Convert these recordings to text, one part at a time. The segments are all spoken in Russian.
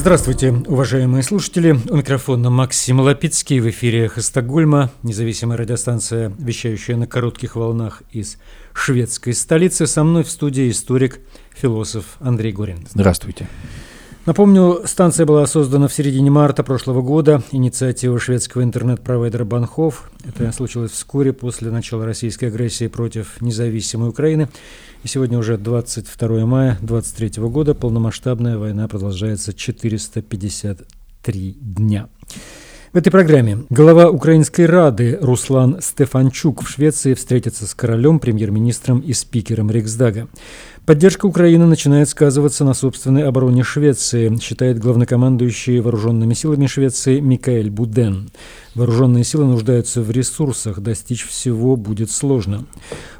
Здравствуйте, уважаемые слушатели. У микрофона Максим Лапицкий. В эфире «Эхо Стокгольма», независимая радиостанция, вещающая на коротких волнах из шведской столицы. Со мной в студии историк, философ Андрей Горин. Здравствуйте. Напомню, станция была создана в середине марта прошлого года. Инициатива шведского интернет-провайдера Банхов. Это случилось вскоре после начала российской агрессии против независимой Украины. И сегодня уже 22 мая 2023 года. Полномасштабная война продолжается 453 дня. В этой программе глава Украинской Рады Руслан Стефанчук в Швеции встретится с королем, премьер-министром и спикером Риксдага. Поддержка Украины начинает сказываться на собственной обороне Швеции, считает главнокомандующий вооруженными силами Швеции Микаэль Буден. Вооруженные силы нуждаются в ресурсах, достичь всего будет сложно.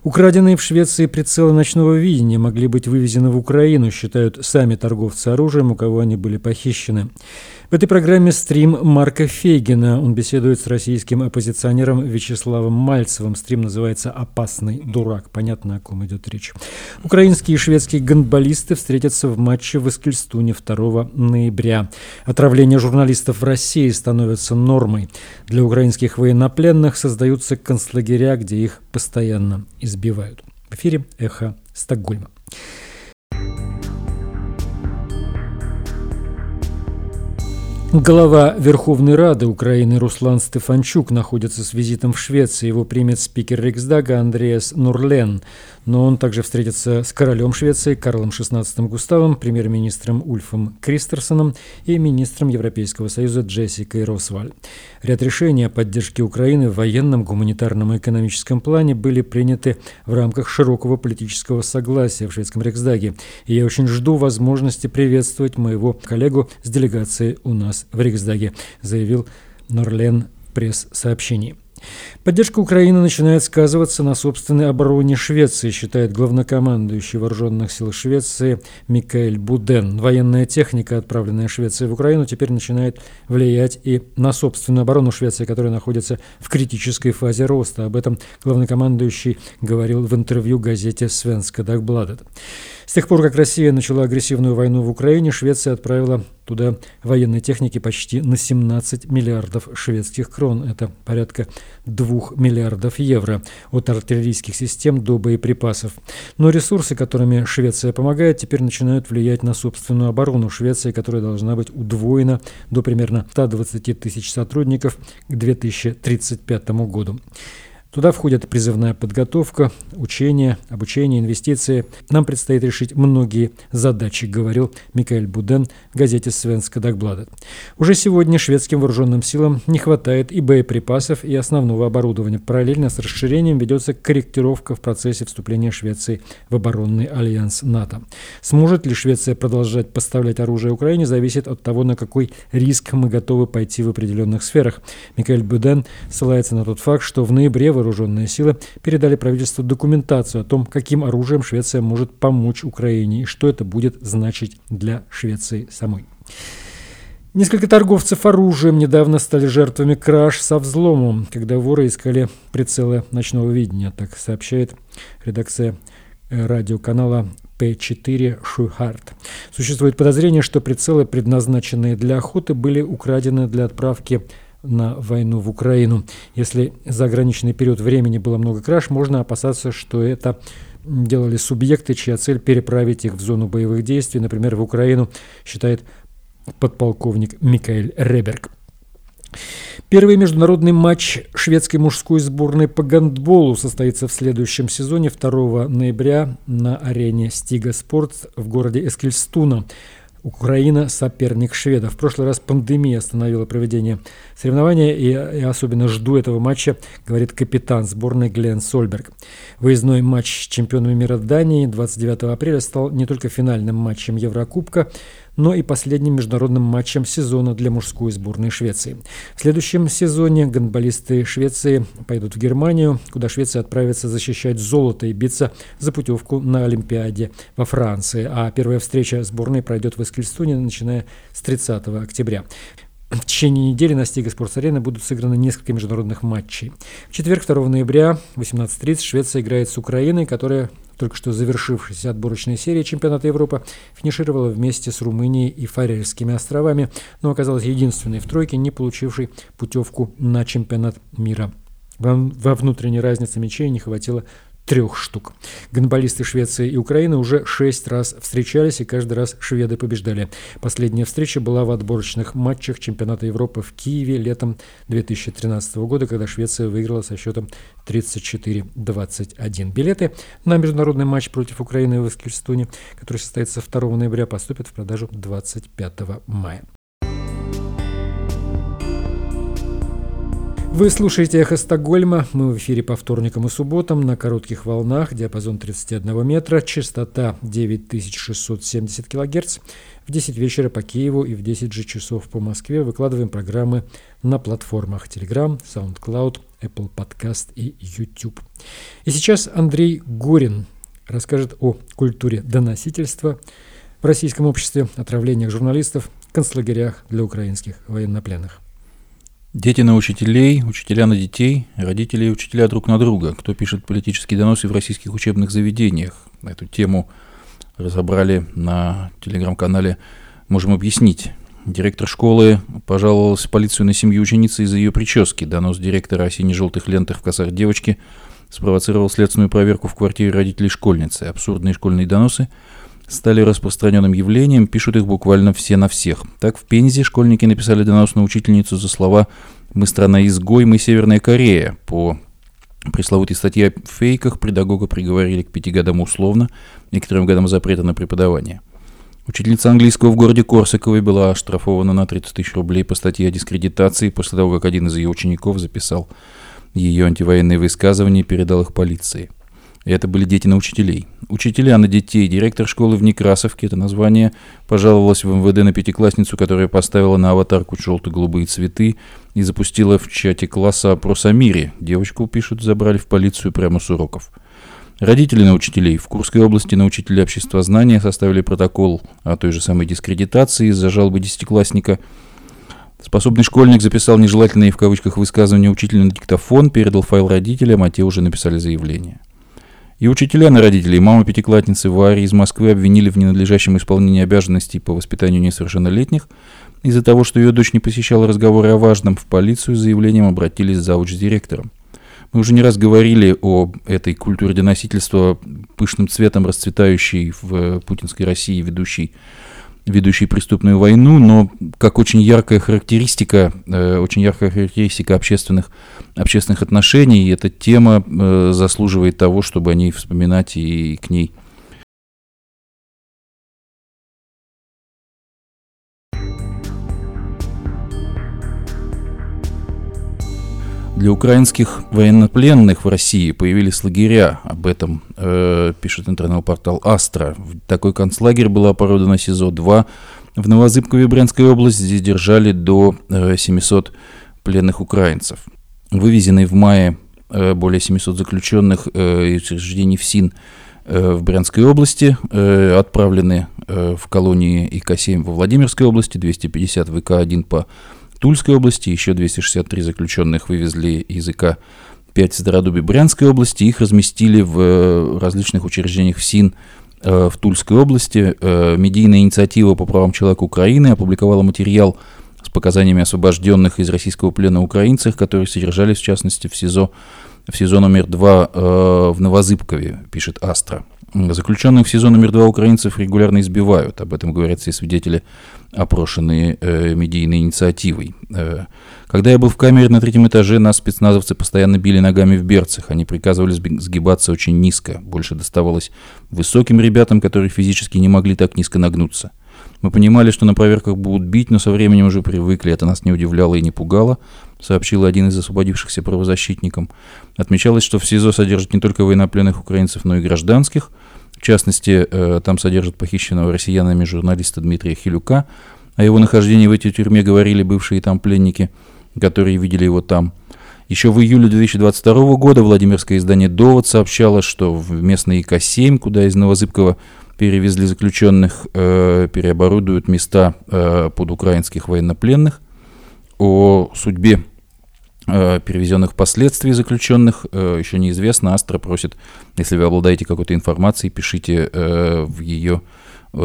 Украденные в Швеции прицелы ночного видения могли быть вывезены в Украину, считают сами торговцы оружием, у кого они были похищены. В этой программе стрим Марка Фейгина. Он беседует с российским оппозиционером Вячеславом Мальцевым. Стрим называется «Опасный дурак». Понятно, о ком идет речь. Украинские и шведские гандболисты встретятся в матче в Эскельстуне 2 ноября. Отравление журналистов в России становится нормой. Для украинских военнопленных создаются концлагеря, где их постоянно избивают. В эфире «Эхо Стокгольма». Глава Верховной Рады Украины Руслан Стефанчук находится с визитом в Швеции. Его примет спикер Риксдага Андреас Нурлен но он также встретится с королем Швеции Карлом XVI Густавом, премьер-министром Ульфом Кристерсоном и министром Европейского Союза Джессикой Росваль. Ряд решений о поддержке Украины в военном, гуманитарном и экономическом плане были приняты в рамках широкого политического согласия в шведском Риксдаге, и я очень жду возможности приветствовать моего коллегу с делегацией у нас в Риксдаге, заявил Норлен пресс-сообщении. Поддержка Украины начинает сказываться на собственной обороне Швеции, считает главнокомандующий вооруженных сил Швеции Микаэль Буден. Военная техника, отправленная Швецией в Украину, теперь начинает влиять и на собственную оборону Швеции, которая находится в критической фазе роста. Об этом главнокомандующий говорил в интервью газете «Свенска Дагбладет». С тех пор, как Россия начала агрессивную войну в Украине, Швеция отправила туда военной техники почти на 17 миллиардов шведских крон. Это порядка 2 миллиардов евро от артиллерийских систем до боеприпасов. Но ресурсы, которыми Швеция помогает, теперь начинают влиять на собственную оборону Швеции, которая должна быть удвоена до примерно 120 тысяч сотрудников к 2035 году. Туда входит призывная подготовка, учение, обучение, инвестиции. Нам предстоит решить многие задачи, говорил Микаэль Буден в газете «Свенска Дагбладет». Уже сегодня шведским вооруженным силам не хватает и боеприпасов, и основного оборудования. Параллельно с расширением ведется корректировка в процессе вступления Швеции в оборонный альянс НАТО. Сможет ли Швеция продолжать поставлять оружие Украине, зависит от того, на какой риск мы готовы пойти в определенных сферах. Микаэль Буден ссылается на тот факт, что в ноябре вооруженные силы передали правительству документацию о том, каким оружием Швеция может помочь Украине и что это будет значить для Швеции самой. Несколько торговцев оружием недавно стали жертвами краж со взломом, когда воры искали прицелы ночного видения, так сообщает редакция э, радиоканала П4 Шуйхарт. Существует подозрение, что прицелы, предназначенные для охоты, были украдены для отправки на войну в Украину. Если за ограниченный период времени было много краж, можно опасаться, что это делали субъекты, чья цель переправить их в зону боевых действий, например, в Украину, считает подполковник Микаэль Реберг. Первый международный матч шведской мужской сборной по гандболу состоится в следующем сезоне 2 ноября на арене Стига Спорт в городе Эскельстуна. Украина – соперник шведов. В прошлый раз пандемия остановила проведение соревнования, и я особенно жду этого матча, говорит капитан сборной Глен Сольберг. Выездной матч с чемпионами мира Дании 29 апреля стал не только финальным матчем Еврокубка, но и последним международным матчем сезона для мужской сборной Швеции. В следующем сезоне гандболисты Швеции пойдут в Германию, куда Швеция отправится защищать золото и биться за путевку на Олимпиаде во Франции. А первая встреча сборной пройдет в Эскельстуне, начиная с 30 октября. В течение недели на Стига Спортс-арене будут сыграны несколько международных матчей. В четверг, 2 ноября, 18.30, Швеция играет с Украиной, которая только что завершившейся отборочной серии чемпионата Европы, финишировала вместе с Румынией и Фарерскими островами, но оказалась единственной в тройке, не получившей путевку на чемпионат мира. Во внутренней разнице мячей не хватило трех штук. Гонболисты Швеции и Украины уже шесть раз встречались, и каждый раз шведы побеждали. Последняя встреча была в отборочных матчах чемпионата Европы в Киеве летом 2013 года, когда Швеция выиграла со счетом 34-21. Билеты на международный матч против Украины в Эскельстуне, который состоится 2 ноября, поступят в продажу 25 мая. Вы слушаете «Эхо Стокгольма». Мы в эфире по вторникам и субботам на коротких волнах, диапазон 31 метра, частота 9670 кГц. В 10 вечера по Киеву и в 10 же часов по Москве выкладываем программы на платформах Telegram, SoundCloud, Apple Podcast и YouTube. И сейчас Андрей Горин расскажет о культуре доносительства в российском обществе, отравлениях журналистов, концлагерях для украинских военнопленных. Дети на учителей, учителя на детей, родители и учителя друг на друга. Кто пишет политические доносы в российских учебных заведениях? Эту тему разобрали на телеграм-канале «Можем объяснить». Директор школы пожаловался полицию на семью ученицы из-за ее прически. Донос директора о сине-желтых лентах в косах девочки спровоцировал следственную проверку в квартире родителей школьницы. Абсурдные школьные доносы – стали распространенным явлением, пишут их буквально все на всех. Так в Пензе школьники написали донос на учительницу за слова «Мы страна-изгой, мы Северная Корея». По пресловутой статье о фейках педагога приговорили к пяти годам условно трем годам запрета на преподавание. Учительница английского в городе Корсаковой была оштрафована на 30 тысяч рублей по статье о дискредитации после того, как один из ее учеников записал ее антивоенные высказывания и передал их полиции – это были дети на учителей. Учителя на детей. Директор школы в Некрасовке, это название, пожаловалась в МВД на пятиклассницу, которая поставила на аватарку желто-голубые цветы и запустила в чате класса опрос о мире. Девочку, пишут, забрали в полицию прямо с уроков. Родители на учителей. В Курской области на учителя обществознания составили протокол о той же самой дискредитации из-за жалобы десятиклассника. Способный школьник записал нежелательные в кавычках высказывания учителя на диктофон, передал файл родителям, а те уже написали заявление. И учителя на родителей, мама пятиклассницы Вари из Москвы обвинили в ненадлежащем исполнении обязанностей по воспитанию несовершеннолетних. Из-за того, что ее дочь не посещала разговоры о важном, в полицию с заявлением обратились зауч с директором. Мы уже не раз говорили о этой культуре доносительства, пышным цветом расцветающей в путинской России, ведущей ведущий преступную войну, но как очень яркая характеристика, э, очень яркая характеристика общественных, общественных отношений, эта тема э, заслуживает того, чтобы о ней вспоминать и к ней Для украинских военнопленных в России появились лагеря. Об этом э, пишет интернет-портал Астра. Такой концлагерь был оборудован СИЗО-2 в Новозыбкове Брянской области. Здесь держали до э, 700 пленных украинцев. Вывезенные в мае э, более 700 заключенных э, из учреждений ФСИН э, в Брянской области, э, отправлены э, в колонии ИК-7 во Владимирской области, 250 в ИК-1 по Тульской области, еще 263 заключенных вывезли из ИК 5 Стародуби Брянской области, их разместили в э, различных учреждениях ФСИН э, в Тульской области. Э, медийная инициатива по правам человека Украины опубликовала материал с показаниями освобожденных из российского плена украинцев, которые содержались, в частности, в СИЗО, в СИЗО номер 2 в Новозыбкове, пишет Астра. Заключенных в СИЗО номер 2 украинцев регулярно избивают. Об этом говорят все свидетели опрошенные э, медийной инициативой. Э, когда я был в камере на третьем этаже, нас спецназовцы постоянно били ногами в берцах. Они приказывали сгибаться очень низко. Больше доставалось высоким ребятам, которые физически не могли так низко нагнуться. Мы понимали, что на проверках будут бить, но со временем уже привыкли. Это нас не удивляло и не пугало, сообщил один из освободившихся правозащитникам. Отмечалось, что в СИЗО содержат не только военнопленных украинцев, но и гражданских – в частности, э, там содержат похищенного россиянами журналиста Дмитрия Хилюка. О его нахождении в этой тюрьме говорили бывшие там пленники, которые видели его там. Еще в июле 2022 года Владимирское издание «Довод» сообщало, что в местной ИК-7, куда из Новозыбкова перевезли заключенных, э, переоборудуют места э, под украинских военнопленных. о судьбе перевезенных впоследствии заключенных э, еще неизвестно. Астра просит, если вы обладаете какой-то информацией, пишите э, в ее, э,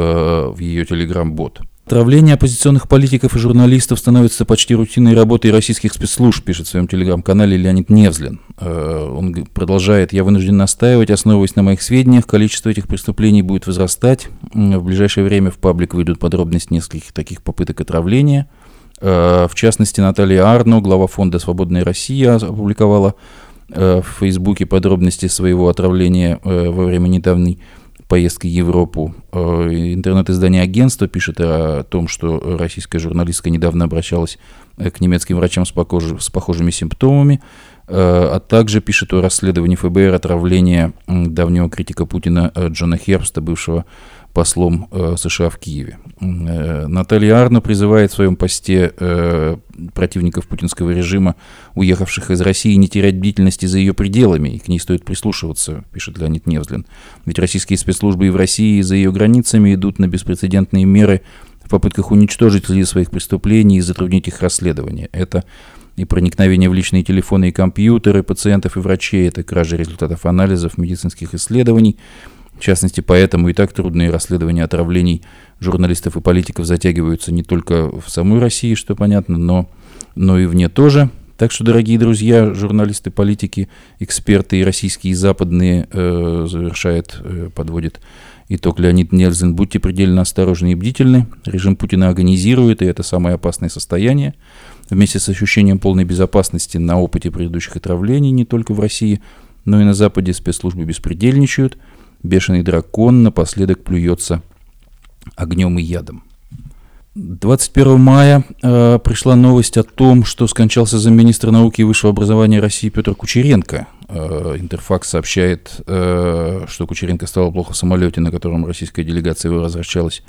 в ее телеграм-бот. Отравление оппозиционных политиков и журналистов становится почти рутинной работой российских спецслужб, пишет в своем телеграм-канале Леонид Невзлин. Э, он продолжает, я вынужден настаивать, основываясь на моих сведениях, количество этих преступлений будет возрастать. В ближайшее время в паблик выйдут подробности нескольких таких попыток отравления. Э, в частности, Наталья Арно, глава фонда «Свободная Россия», опубликовала э, в Фейсбуке подробности своего отравления во время недавней поездки в Европу. Э, интернет-издание агентства пишет о том, что российская журналистка недавно обращалась э, к немецким врачам с, похожи, с похожими симптомами, э, а также пишет о расследовании ФБР отравления давнего критика Путина Джона Хербста, бывшего послом э, США в Киеве. Э, Наталья Арно призывает в своем посте э, противников путинского режима, уехавших из России, не терять бдительности за ее пределами, и к ней стоит прислушиваться, пишет Леонид Невзлин. Ведь российские спецслужбы и в России, и за ее границами идут на беспрецедентные меры в попытках уничтожить следы своих преступлений и затруднить их расследование. Это и проникновение в личные телефоны и компьютеры пациентов и врачей, это кража результатов анализов, медицинских исследований – в частности, поэтому и так трудные расследования отравлений журналистов и политиков затягиваются не только в самой России, что понятно, но, но и вне тоже. Так что, дорогие друзья, журналисты, политики, эксперты и российские, и западные э, завершает, э, подводит итог Леонид Нельзин. Будьте предельно осторожны и бдительны. Режим Путина агонизирует, и это самое опасное состояние. Вместе с ощущением полной безопасности на опыте предыдущих отравлений не только в России, но и на Западе спецслужбы беспредельничают – Бешеный дракон напоследок плюется огнем и ядом. 21 мая э, пришла новость о том, что скончался замминистра науки и высшего образования России Петр Кучеренко. Э, Интерфакс сообщает, э, что Кучеренко стало плохо в самолете, на котором российская делегация возвращалась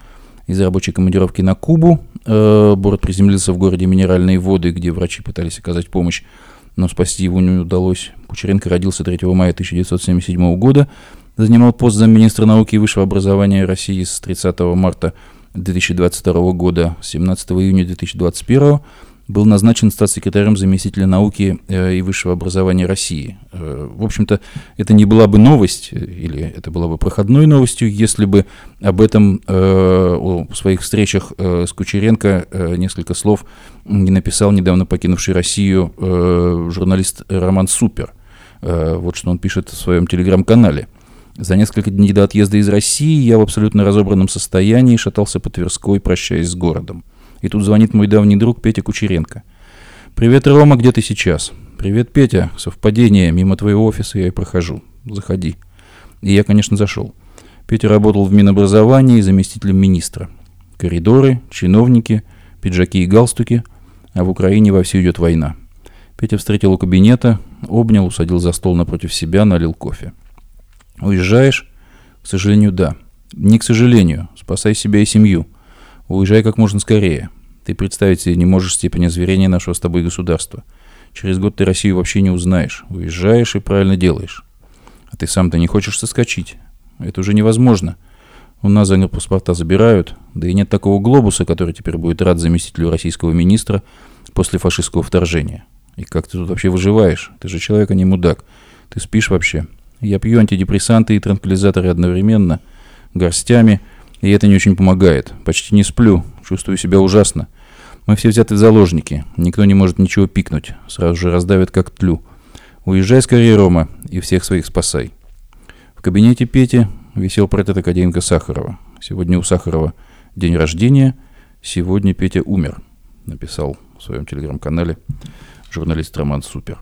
из рабочей командировки на Кубу. Э, борт приземлился в городе Минеральные воды, где врачи пытались оказать помощь, но спасти его не удалось. Кучеренко родился 3 мая 1977 года занимал пост замминистра науки и высшего образования России с 30 марта 2022 года, 17 июня 2021 был назначен статс-секретарем заместителя науки э, и высшего образования России. Э, в общем-то, это не была бы новость, э, или это была бы проходной новостью, если бы об этом о своих встречах с Кучеренко несколько слов не написал недавно покинувший Россию журналист Роман Супер. Вот что он пишет в своем телеграм-канале. За несколько дней до отъезда из России я в абсолютно разобранном состоянии шатался по Тверской, прощаясь с городом. И тут звонит мой давний друг Петя Кучеренко. «Привет, Рома, где ты сейчас?» «Привет, Петя. Совпадение. Мимо твоего офиса я и прохожу. Заходи». И я, конечно, зашел. Петя работал в Минобразовании заместителем министра. Коридоры, чиновники, пиджаки и галстуки, а в Украине вовсю идет война. Петя встретил у кабинета, обнял, усадил за стол напротив себя, налил кофе. Уезжаешь? К сожалению, да. Не к сожалению. Спасай себя и семью. Уезжай как можно скорее. Ты представить себе не можешь степень озверения нашего с тобой государства. Через год ты Россию вообще не узнаешь. Уезжаешь и правильно делаешь. А ты сам-то не хочешь соскочить. Это уже невозможно. У нас паспорта забирают, да и нет такого глобуса, который теперь будет рад заместителю российского министра после фашистского вторжения. И как ты тут вообще выживаешь? Ты же человек, а не мудак. Ты спишь вообще? Я пью антидепрессанты и транквилизаторы одновременно, горстями, и это не очень помогает. Почти не сплю, чувствую себя ужасно. Мы все взяты в заложники, никто не может ничего пикнуть, сразу же раздавят как тлю. Уезжай скорее, Рома, и всех своих спасай. В кабинете Пети висел портрет академика Сахарова. Сегодня у Сахарова день рождения, сегодня Петя умер, написал в своем телеграм-канале журналист Роман Супер.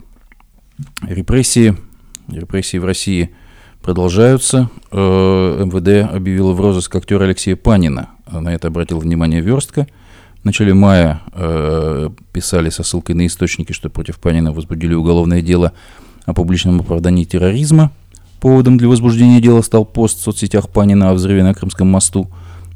Репрессии Репрессии в России продолжаются. Э, МВД объявило в розыск актера Алексея Панина. На это обратил внимание Верстка. В начале мая э, писали со ссылкой на источники, что против Панина возбудили уголовное дело о публичном оправдании терроризма. Поводом для возбуждения дела стал пост в соцсетях Панина о взрыве на Крымском мосту.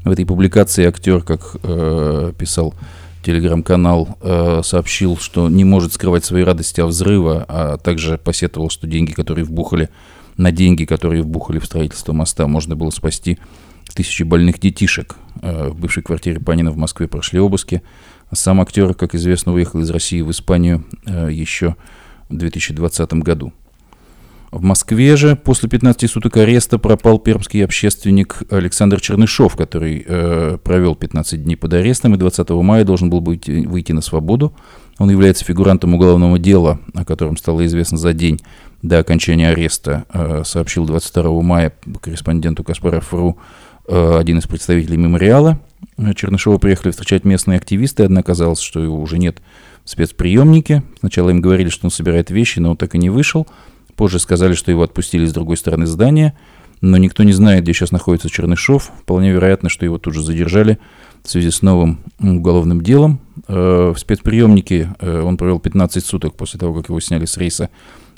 В этой публикации актер, как э, писал телеграм-канал э, сообщил, что не может скрывать свои радости от взрыва, а также посетовал, что деньги, которые вбухали на деньги, которые вбухали в строительство моста, можно было спасти тысячи больных детишек. В бывшей квартире Панина в Москве прошли обыски. Сам актер, как известно, уехал из России в Испанию еще в 2020 году. В Москве же после 15 суток ареста пропал пермский общественник Александр Чернышов, который э, провел 15 дней под арестом и 20 мая должен был быть, выйти на свободу. Он является фигурантом уголовного дела, о котором стало известно за день до окончания ареста, э, сообщил 22 мая корреспонденту Каспаров.ру э, один из представителей мемориала. Чернышова приехали встречать местные активисты, однако оказалось, что его уже нет в спецприемнике. Сначала им говорили, что он собирает вещи, но он так и не вышел. Позже сказали, что его отпустили с другой стороны здания, но никто не знает, где сейчас находится Чернышов. Вполне вероятно, что его тут же задержали в связи с новым уголовным делом. Э, в спецприемнике э, он провел 15 суток после того, как его сняли с рейса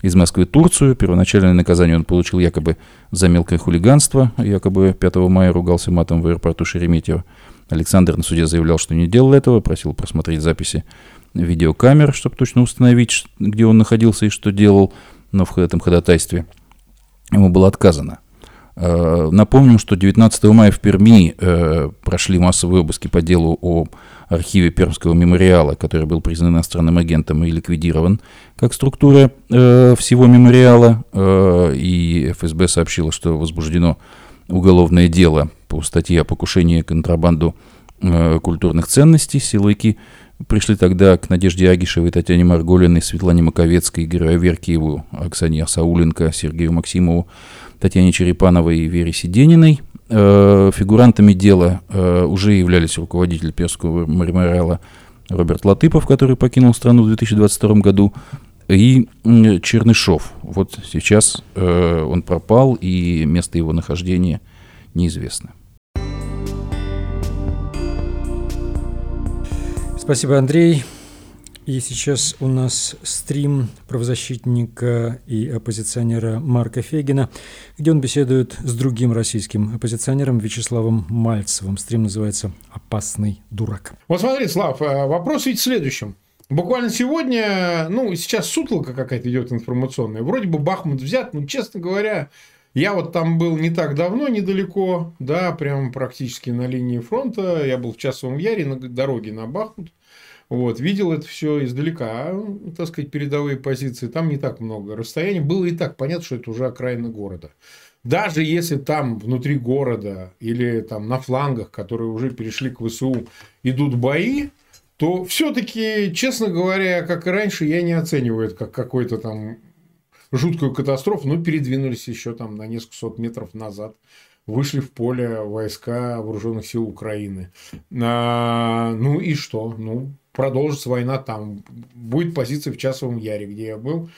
из Москвы в Турцию. Первоначальное наказание он получил якобы за мелкое хулиганство. Якобы 5 мая ругался матом в аэропорту Шереметьево. Александр на суде заявлял, что не делал этого, просил просмотреть записи видеокамер, чтобы точно установить, где он находился и что делал но в этом ходатайстве ему было отказано. Э, напомним, что 19 мая в Перми э, прошли массовые обыски по делу о архиве Пермского мемориала, который был признан иностранным агентом и ликвидирован как структура э, всего мемориала. И ФСБ сообщило, что возбуждено уголовное дело по статье о покушении контрабанду культурных ценностей. Силовики Пришли тогда к Надежде Агишевой, Татьяне Марголиной, Светлане Маковецкой, Игорю Аверкиеву, Оксане Сауленко, Сергею Максимову, Татьяне Черепановой и Вере Сидениной. Э, фигурантами дела э, уже являлись руководитель Перского мемориала Роберт Латыпов, который покинул страну в 2022 году, и Чернышов. Вот сейчас э, он пропал, и место его нахождения неизвестно. Спасибо, Андрей. И сейчас у нас стрим правозащитника и оппозиционера Марка Фегина, где он беседует с другим российским оппозиционером Вячеславом Мальцевым. Стрим называется «Опасный дурак». Вот смотри, Слав, э, вопрос ведь в следующем. Буквально сегодня, ну, сейчас сутолка какая-то идет информационная. Вроде бы Бахмут взят, но, честно говоря, я вот там был не так давно, недалеко, да, прям практически на линии фронта. Я был в Часовом Яре на дороге на Бахмут. Вот, видел это все издалека, так сказать, передовые позиции. Там не так много расстояний. Было и так понятно, что это уже окраина города. Даже если там внутри города или там на флангах, которые уже перешли к ВСУ, идут бои, то все-таки, честно говоря, как и раньше, я не оцениваю это как какой-то там жуткую катастрофу, но передвинулись еще там на несколько сот метров назад вышли в поле войска вооруженных сил Украины. А, ну и что? Ну, продолжится война там. Будет позиция в Часовом Яре, где я был.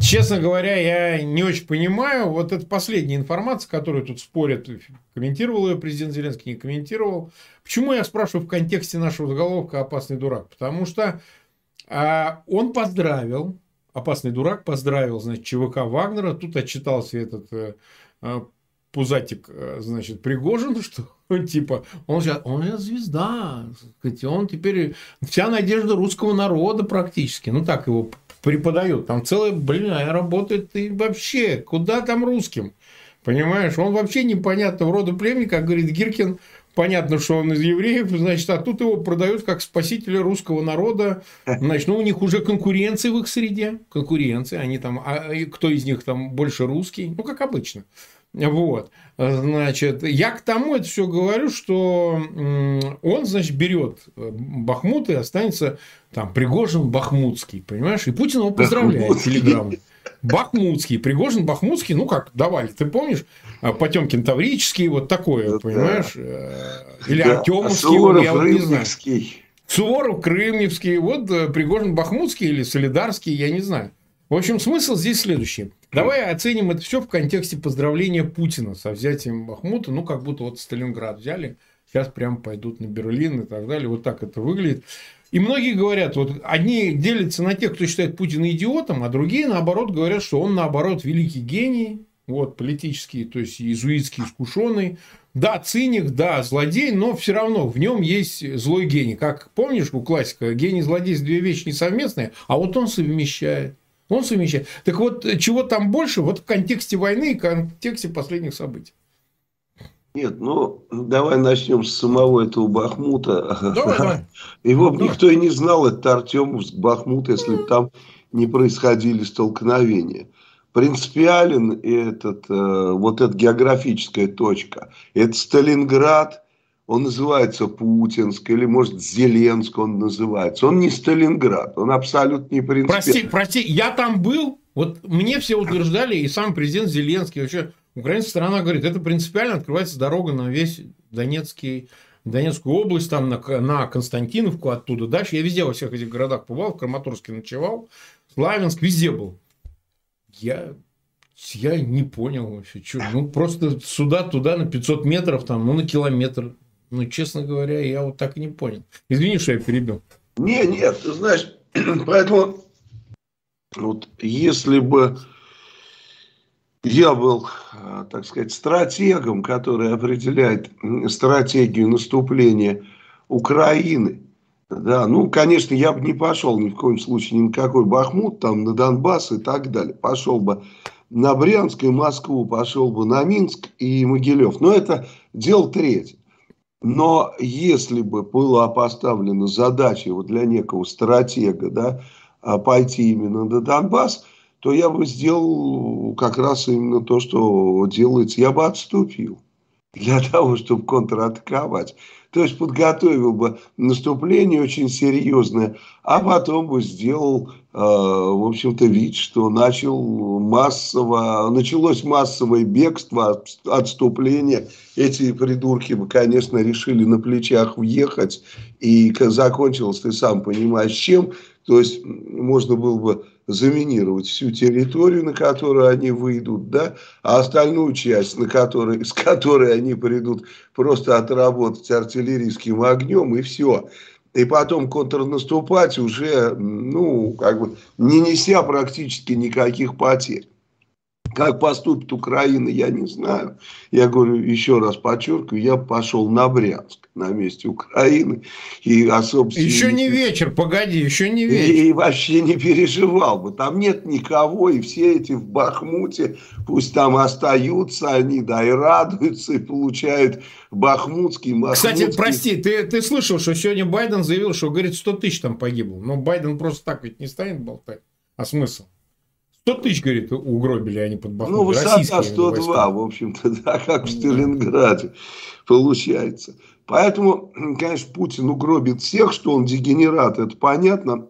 Честно говоря, я не очень понимаю. Вот это последняя информация, которую тут спорят. Комментировал ее президент Зеленский, не комментировал. Почему я спрашиваю в контексте нашего заголовка «Опасный дурак»? Потому что а, он поздравил, опасный дурак поздравил, значит, ЧВК Вагнера. Тут отчитался этот э, пузатик, э, значит, Пригожин, что типа, он сейчас, он звезда, он теперь вся надежда русского народа практически, ну так его преподают, там целая, блин, а работает и вообще, куда там русским, понимаешь, он вообще непонятного рода племени, как говорит Гиркин, понятно, что он из евреев, значит, а тут его продают как спасителя русского народа. Значит, ну, у них уже конкуренция в их среде. Конкуренция. Они там, а кто из них там больше русский? Ну, как обычно. Вот. Значит, я к тому это все говорю, что он, значит, берет э, Бахмут и останется там Пригожин Бахмутский, понимаешь? И Путин его поздравляет телеграмму. Бахмутский, Пригожин Бахмутский, ну как, давали, ты помнишь? А, Потемкин Таврический, вот такое, да, понимаешь? Э, или да. Артемовский, а Суворов, я вот не знаю. Суворов, Крымневский, вот э, Пригожин Бахмутский или Солидарский, я не знаю. В общем, смысл здесь следующий. Давай оценим это все в контексте поздравления Путина со взятием Бахмута. Ну, как будто вот Сталинград взяли, сейчас прям пойдут на Берлин и так далее. Вот так это выглядит. И многие говорят, вот одни делятся на тех, кто считает Путина идиотом, а другие, наоборот, говорят, что он, наоборот, великий гений, вот, политический, то есть иезуитский искушенный. Да, циник, да, злодей, но все равно в нем есть злой гений. Как помнишь у классика, гений и злодей две вещи не совместные, а вот он совмещает. Он совмещает. Так вот, чего там больше, вот в контексте войны и контексте последних событий. Нет, ну давай начнем с самого этого Бахмута. Давай, давай. Его бы никто и не знал, это Артемовск, Бахмут, если бы там не происходили столкновения. Принципиален этот, э, вот эта географическая точка. Это Сталинград, он называется Путинск, или, может, Зеленск он называется. Он не Сталинград, он абсолютно не принципиален. Прости, прости, я там был, вот мне все утверждали, и сам президент Зеленский, вообще Украинская сторона говорит, это принципиально открывается дорога на весь Донецкий, Донецкую область, там на, на Константиновку, оттуда дальше. Я везде во всех этих городах побывал, в Краматорске ночевал, Славянск, везде был. Я, я не понял вообще, что, ну просто сюда, туда на 500 метров, там, ну на километр. Ну, честно говоря, я вот так и не понял. Извини, что я перебил. Не, нет, ты знаешь, поэтому вот если бы я был, э, так сказать, стратегом, который определяет стратегию наступления Украины. Да, ну, конечно, я бы не пошел ни в коем случае ни на какой Бахмут, там, на Донбасс и так далее. Пошел бы на Брянск и Москву, пошел бы на Минск и Могилев. Но это дело третье. Но если бы была поставлена задача вот для некого стратега, да, а пойти именно на Донбасс – то я бы сделал как раз именно то, что делается. Я бы отступил для того, чтобы контратаковать. То есть подготовил бы наступление очень серьезное, а потом бы сделал, в общем-то, вид, что начал массово, началось массовое бегство, отступление. Эти придурки конечно, решили на плечах въехать, и закончилось, ты сам понимаешь, чем. То есть можно было бы заминировать всю территорию, на которую они выйдут, да, а остальную часть, на которой, с которой они придут, просто отработать артиллерийским огнем и все. И потом контрнаступать уже, ну, как бы, не неся практически никаких потерь. Как поступит Украина, я не знаю. Я говорю, еще раз подчеркиваю, я пошел на Брянск на месте Украины. И особо еще не вечер, погоди, еще не вечер. И, и вообще не переживал бы. Там нет никого, и все эти в Бахмуте, пусть там остаются они, да, и радуются, и получают бахмутский, махмутский. Кстати, прости, ты, ты слышал, что сегодня Байден заявил, что, говорит, 100 тысяч там погибло. Но Байден просто так ведь не станет болтать. А смысл? 100 тысяч, говорит, угробили они под Бахмут. Ну, высота 102, в общем-то, да, как в Сталинграде получается. Поэтому, конечно, Путин угробит всех, что он дегенерат, это понятно.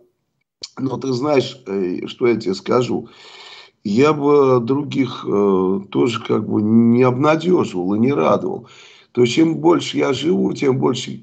Но ты знаешь, э, что я тебе скажу? Я бы других э, тоже как бы не обнадеживал и не радовал. То чем больше я живу, тем больше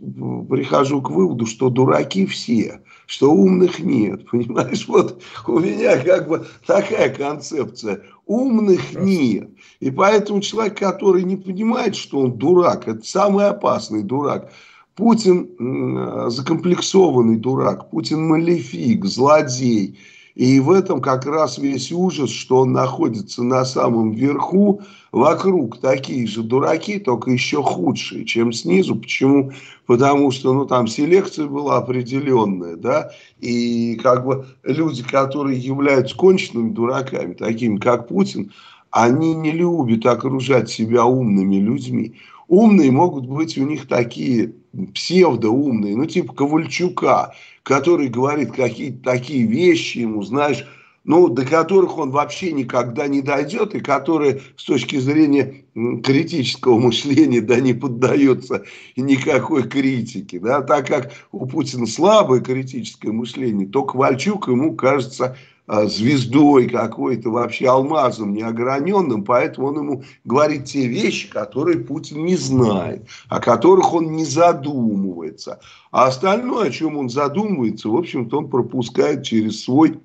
прихожу к выводу, что дураки все – что умных нет. Понимаешь, вот у меня как бы такая концепция. Умных нет. И поэтому человек, который не понимает, что он дурак, это самый опасный дурак. Путин закомплексованный дурак, Путин малефик, злодей. И в этом как раз весь ужас, что он находится на самом верху, вокруг такие же дураки, только еще худшие, чем снизу. Почему? Потому что, ну, там селекция была определенная, да, и как бы люди, которые являются конченными дураками, такими как Путин, они не любят окружать себя умными людьми. Умные могут быть у них такие псевдоумные, ну, типа Ковальчука, который говорит какие-то такие вещи ему, знаешь, ну, до которых он вообще никогда не дойдет, и которые с точки зрения критического мышления да, не поддается никакой критике. Да, так как у Путина слабое критическое мышление, то Ковальчук ему кажется звездой какой-то, вообще алмазом неограненным, поэтому он ему говорит те вещи, которые Путин не знает, о которых он не задумывается. А остальное, о чем он задумывается, в общем-то, он пропускает через свой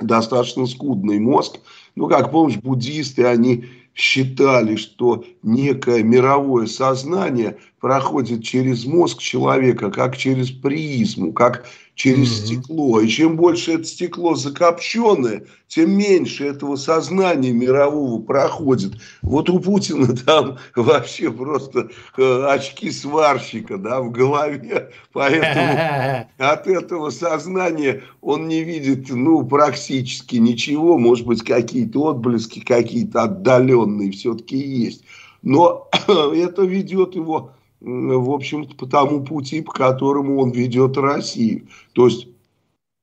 достаточно скудный мозг. Ну, как помнишь, буддисты, они считали, что некое мировое сознание проходит через мозг человека, как через призму, как через mm-hmm. стекло. И чем больше это стекло закопченное, тем меньше этого сознания мирового проходит. Вот у Путина там вообще просто э, очки сварщика да, в голове. Поэтому от этого сознания он не видит ну, практически ничего. Может быть, какие-то отблески, какие-то отдаленные все-таки есть. Но это ведет его, в общем-то, по тому пути, по которому он ведет Россию. То есть,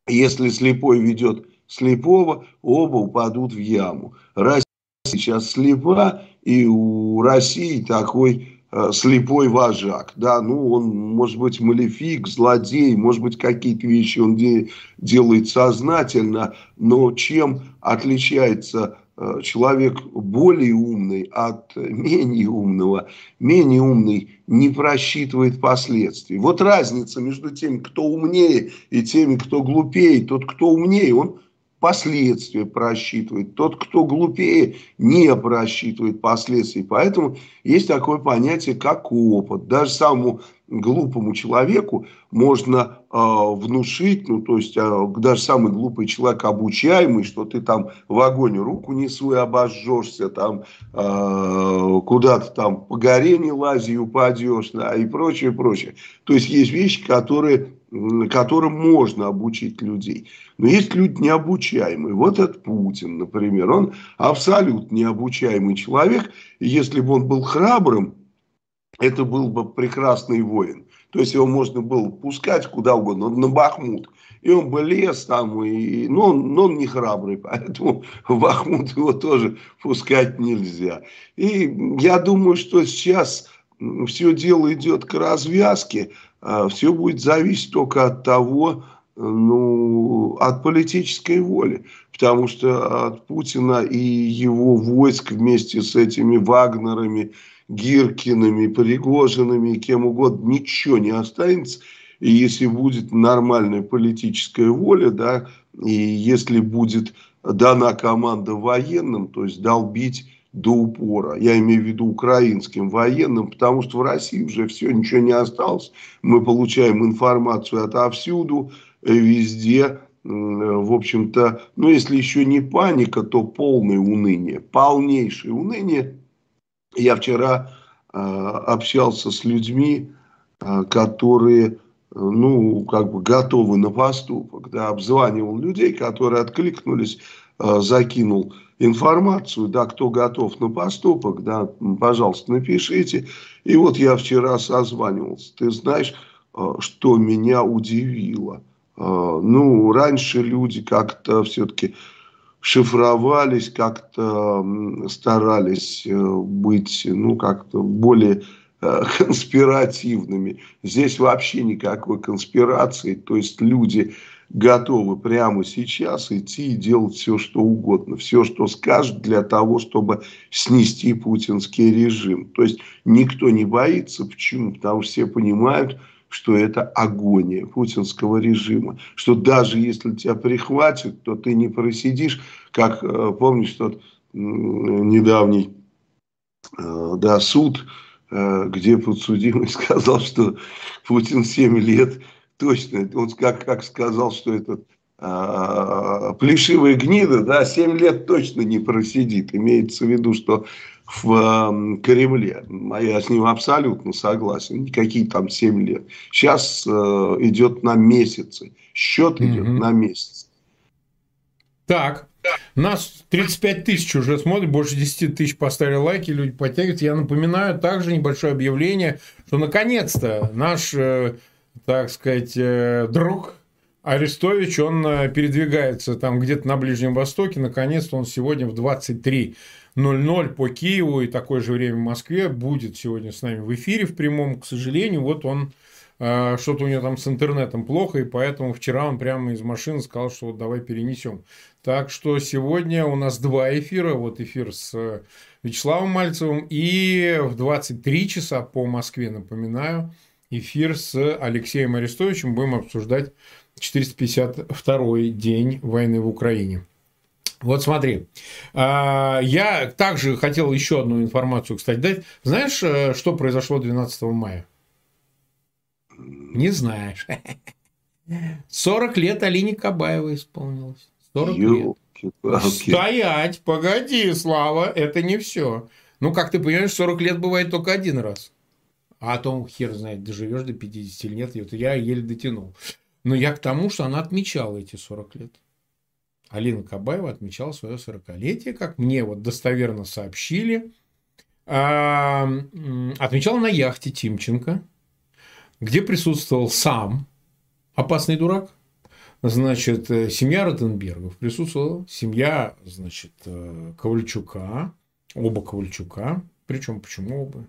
если слепой ведет слепого, оба упадут в яму. Россия сейчас слепа, и у России такой Э, слепой вожак, да, ну, он, может быть, малефик, злодей, может быть, какие-то вещи он де делает сознательно, но чем отличается человек более умный от менее умного? Менее умный не просчитывает последствий. Вот разница между теми, кто умнее, и теми, кто глупее. Тот, кто умнее, он последствия просчитывает. Тот, кто глупее, не просчитывает последствий. Поэтому есть такое понятие, как опыт. Даже самому глупому человеку можно э, внушить, ну, то есть э, даже самый глупый человек обучаемый, что ты там в огонь руку не свою обожжешься, там э, куда-то там по горе не лази и упадешь, да, и прочее, прочее. То есть есть вещи, которые которым можно обучить людей. Но есть люди необучаемые. Вот этот Путин, например. Он абсолютно необучаемый человек. И если бы он был храбрым, это был бы прекрасный воин. То есть его можно было пускать куда угодно, на Бахмут. И он бы лез там, и, но, но он не храбрый, поэтому в Бахмут его тоже пускать нельзя. И я думаю, что сейчас все дело идет к развязке. А, все будет зависеть только от того, ну, от политической воли. Потому что от Путина и его войск вместе с этими Вагнерами, Гиркиными, Пригожинами, кем угодно, ничего не останется. И если будет нормальная политическая воля, да, и если будет дана команда военным, то есть долбить до упора. Я имею в виду украинским военным, потому что в России уже все, ничего не осталось. Мы получаем информацию отовсюду, э, везде. В общем-то, ну если еще не паника, то полное уныние, полнейшее уныние. Я вчера э, общался с людьми, э, которые ну, как бы готовы на поступок, да, обзванивал людей, которые откликнулись, э, закинул информацию, да, кто готов на поступок, да, пожалуйста, напишите. И вот я вчера созванивался. Ты знаешь, э, что меня удивило? Э, ну, раньше люди как-то все-таки шифровались, как-то старались э, быть, ну, как-то более конспиративными. Здесь вообще никакой конспирации. То есть люди готовы прямо сейчас идти и делать все, что угодно. Все, что скажут для того, чтобы снести путинский режим. То есть никто не боится. Почему? Потому что все понимают, что это агония путинского режима. Что даже если тебя прихватят, то ты не просидишь, как э, помнишь тот недавний э, да, суд, э, где подсудимый сказал, что Путин 7 лет точно, он как, как сказал, что этот а, плешивая гнида, да, 7 лет точно не просидит. Имеется в виду, что в э, Кремле. А я с ним абсолютно согласен. Никакие там 7 лет. Сейчас э, идет на месяцы. Счет идет mm-hmm. на месяц. Так, нас 35 тысяч уже смотрят, больше 10 тысяч поставили лайки, люди подтягиваются. Я напоминаю также небольшое объявление, что наконец-то наш э, так сказать, э, друг Арестович, он э, передвигается там где-то на Ближнем Востоке. Наконец-то он сегодня в 23.00 по Киеву и такое же время в Москве будет сегодня с нами в эфире в прямом. К сожалению, вот он э, что-то у него там с интернетом плохо, и поэтому вчера он прямо из машины сказал, что вот давай перенесем. Так что сегодня у нас два эфира. Вот эфир с Вячеславом Мальцевым и в 23 часа по Москве, напоминаю, эфир с Алексеем Арестовичем. Будем обсуждать 452 день войны в Украине. Вот смотри, а, я также хотел еще одну информацию, кстати, дать. Знаешь, э, что произошло 12 мая? Не знаешь. 40 лет Алине Кабаевой исполнилось. 40 лет. Стоять, погоди, Слава, это не все. Ну, как ты понимаешь, 40 лет бывает только один раз. А о том, хер знает, доживешь до 50 или нет, я еле дотянул. Но я к тому, что она отмечала эти 40 лет. Алина Кабаева отмечала свое 40-летие, как мне вот достоверно сообщили. А, отмечал на яхте Тимченко, где присутствовал сам опасный дурак, значит, э, семья Ротенбергов присутствовала, семья, значит, э, Ковальчука, оба Ковальчука, причем почему оба,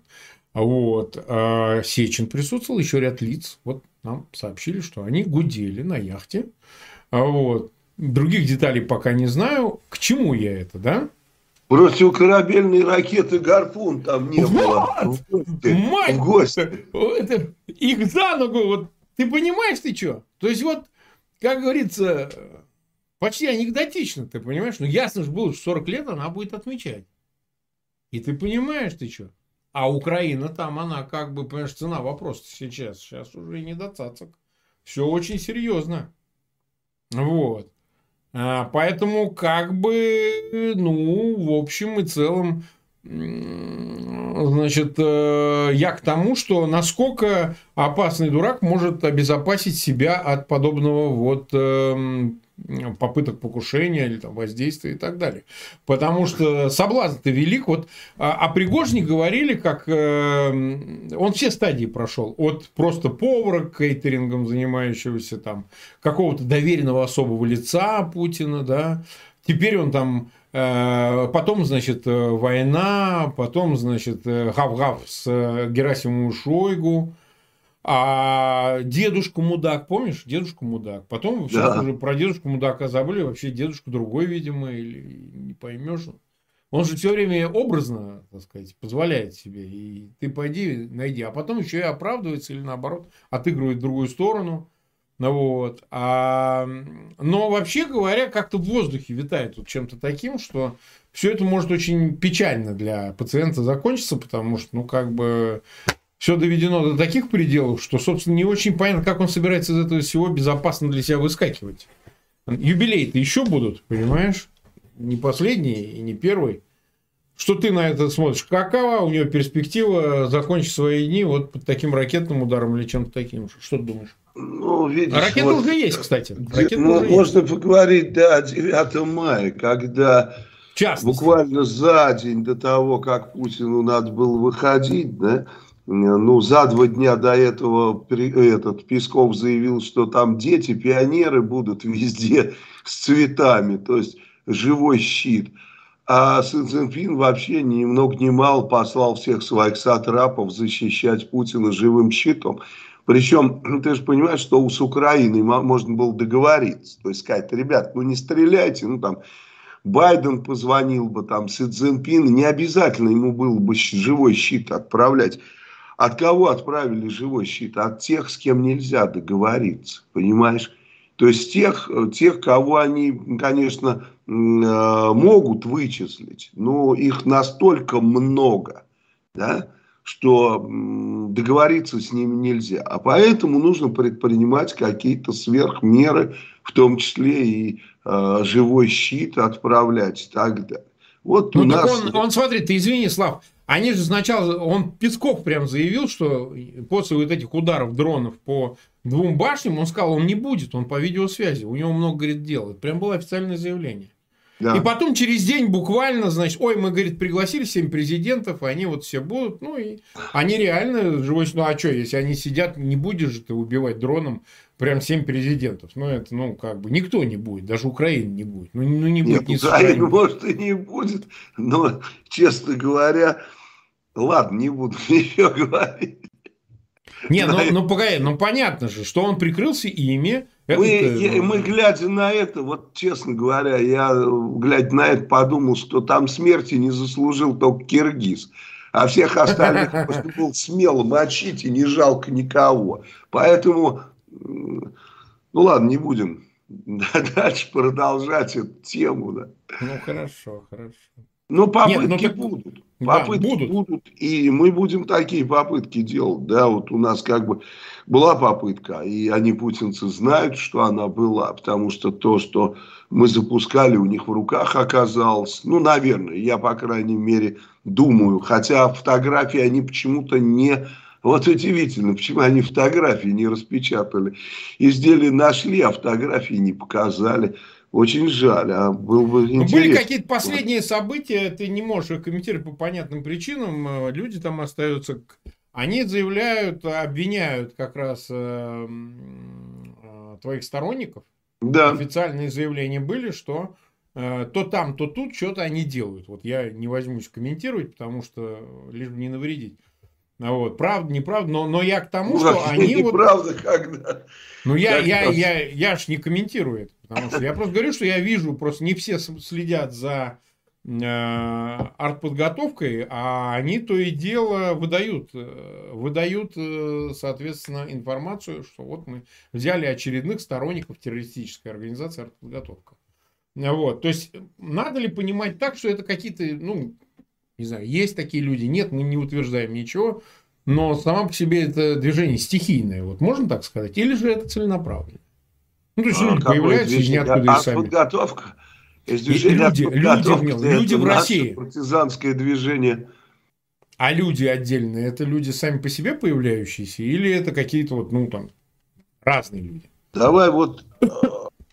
вот, а Сечин присутствовал, еще ряд лиц, вот нам сообщили, что они гудели на яхте, а вот, других деталей пока не знаю, к чему я это, да, Противокорабельной ракеты «Гарпун» там не было. Мать! В гости. Это, их за ногу. Вот, ты понимаешь, ты что? То есть, вот, как говорится, почти анекдотично, ты понимаешь? Ну, ясно же было, что 40 лет она будет отмечать. И ты понимаешь, ты что? А Украина там, она как бы, понимаешь, цена вопроса сейчас. Сейчас уже не до цацок. Все очень серьезно. Вот. А, поэтому, как бы, ну, в общем и целом, значит, э, я к тому, что насколько опасный дурак может обезопасить себя от подобного вот эм, попыток покушения или там, воздействия и так далее. Потому что соблазн-то велик. Вот о а, Пригожне говорили, как э, он все стадии прошел. От просто повара, кейтерингом занимающегося, там, какого-то доверенного особого лица Путина, да. Теперь он там э, Потом, значит, э, война, потом, значит, гав-гав с Герасимовым Шойгу, а дедушка мудак, помнишь? Дедушка мудак. Потом да. уже про дедушку мудака забыли, вообще дедушка другой, видимо, или не поймешь. Он же все время образно, так сказать, позволяет себе. И ты пойди, найди. А потом еще и оправдывается или наоборот отыгрывает другую сторону. Ну, вот. А, но вообще говоря, как-то в воздухе витает вот чем-то таким, что все это может очень печально для пациента закончиться, потому что, ну, как бы все доведено до таких пределов, что, собственно, не очень понятно, как он собирается из этого всего безопасно для себя выскакивать. Юбилей-то еще будут, понимаешь? Не последний и не первый. Что ты на это смотришь? Какова у него перспектива закончить свои дни вот под таким ракетным ударом или чем-то таким? Что ты думаешь? Ну, видишь, а ракеты вот, уже есть, кстати. Ракеты ну, можно есть. поговорить, да, 9 мая, когда буквально за день до того, как Путину надо было выходить, да, ну, за два дня до этого этот Песков заявил, что там дети, пионеры будут везде с цветами, то есть живой щит. А Си Цзиньпин вообще ни много ни мало послал всех своих сатрапов защищать Путина живым щитом. Причем, ты же понимаешь, что с Украиной можно было договориться. То есть сказать, ребят, ну не стреляйте, ну там Байден позвонил бы, там Си Цзиньпин, не обязательно ему было бы живой щит отправлять. От кого отправили живой щит? От тех, с кем нельзя договориться, понимаешь? То есть тех, тех кого они, конечно, э, могут вычислить, но их настолько много, да, что договориться с ними нельзя. А поэтому нужно предпринимать какие-то сверхмеры, в том числе и э, живой щит отправлять и так далее. Вот ну, у нас... он, он, смотри, ты извини, Слав, они же сначала, он Песков прям заявил, что после вот этих ударов дронов по двум башням, он сказал, он не будет, он по видеосвязи, у него много, говорит, дел. Это прям было официальное заявление. Да. И потом через день буквально, значит, ой, мы, говорит, пригласили 7 президентов, они вот все будут, ну и они реально живой, ну а что, если они сидят, не будешь же ты убивать дроном прям 7 президентов. Ну, это, ну, как бы, никто не будет, даже Украина не будет. Ну, ну не будет Нет, ни Украина, может, и не будет, но, честно говоря, Ладно, не буду еще говорить. Не, ну, ну погоди, ну понятно же, что он прикрылся ими. Мы, я, мы, глядя на это, вот честно говоря, я, глядя на это, подумал, что там смерти не заслужил только Киргиз. А всех остальных просто был смело мочить и не жалко никого. Поэтому, ну ладно, не будем дальше продолжать эту тему. Да. Ну хорошо, хорошо. Ну попытки Нет, ну, так... будут. Попытки да, будут. будут, и мы будем такие попытки делать. Да, вот у нас как бы была попытка, и они, путинцы, знают, что она была, потому что то, что мы запускали, у них в руках оказалось, ну, наверное, я, по крайней мере, думаю, хотя фотографии они почему-то не... Вот удивительно, почему они фотографии не распечатали. Изделия нашли, а фотографии не показали. очень жаль, а был бы интересно. Были какие-то последние события, ты не можешь их комментировать по понятным причинам, э, люди там остаются, они заявляют, обвиняют как раз э, э, твоих сторонников. Да. Официальные заявления были, что э, то там, то тут что-то они делают. Вот я не возьмусь комментировать, потому что лишь бы не навредить. А вот, правда, неправда, но, но я к тому, ну, что они вот... Правда, когда... Ну, я, я, я, я, я ж не комментирую это, потому что я просто говорю, что я вижу, просто не все следят за э, артподготовкой, а они то и дело выдают, э, выдают, э, соответственно, информацию, что вот мы взяли очередных сторонников террористической организации артподготовка. Вот, то есть, надо ли понимать так, что это какие-то, ну, не знаю, есть такие люди, нет, мы не утверждаем ничего, но сама по себе это движение стихийное, вот можно так сказать, или же это целенаправленно? Ну, то есть люди а, появляются из ниоткуда и сами. Подготовка. Есть движение люди, люди, люди в России. Партизанское движение. А люди отдельные, это люди сами по себе появляющиеся, или это какие-то вот, ну, там, разные люди? Давай вот э,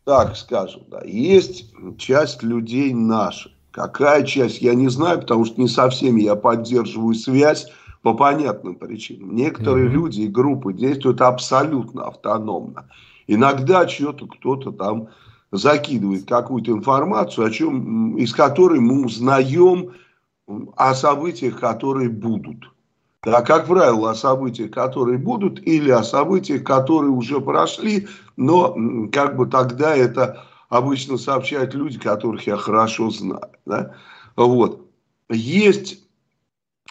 так скажем, да. Есть часть людей наших, Какая часть, я не знаю, потому что не со всеми я поддерживаю связь по понятным причинам. Некоторые mm-hmm. люди и группы действуют абсолютно автономно. Иногда что-то кто-то там закидывает какую-то информацию, о чем, из которой мы узнаем о событиях, которые будут. Да, как правило, о событиях, которые будут, или о событиях, которые уже прошли, но как бы тогда это обычно сообщают люди, которых я хорошо знаю. Да? Вот. Есть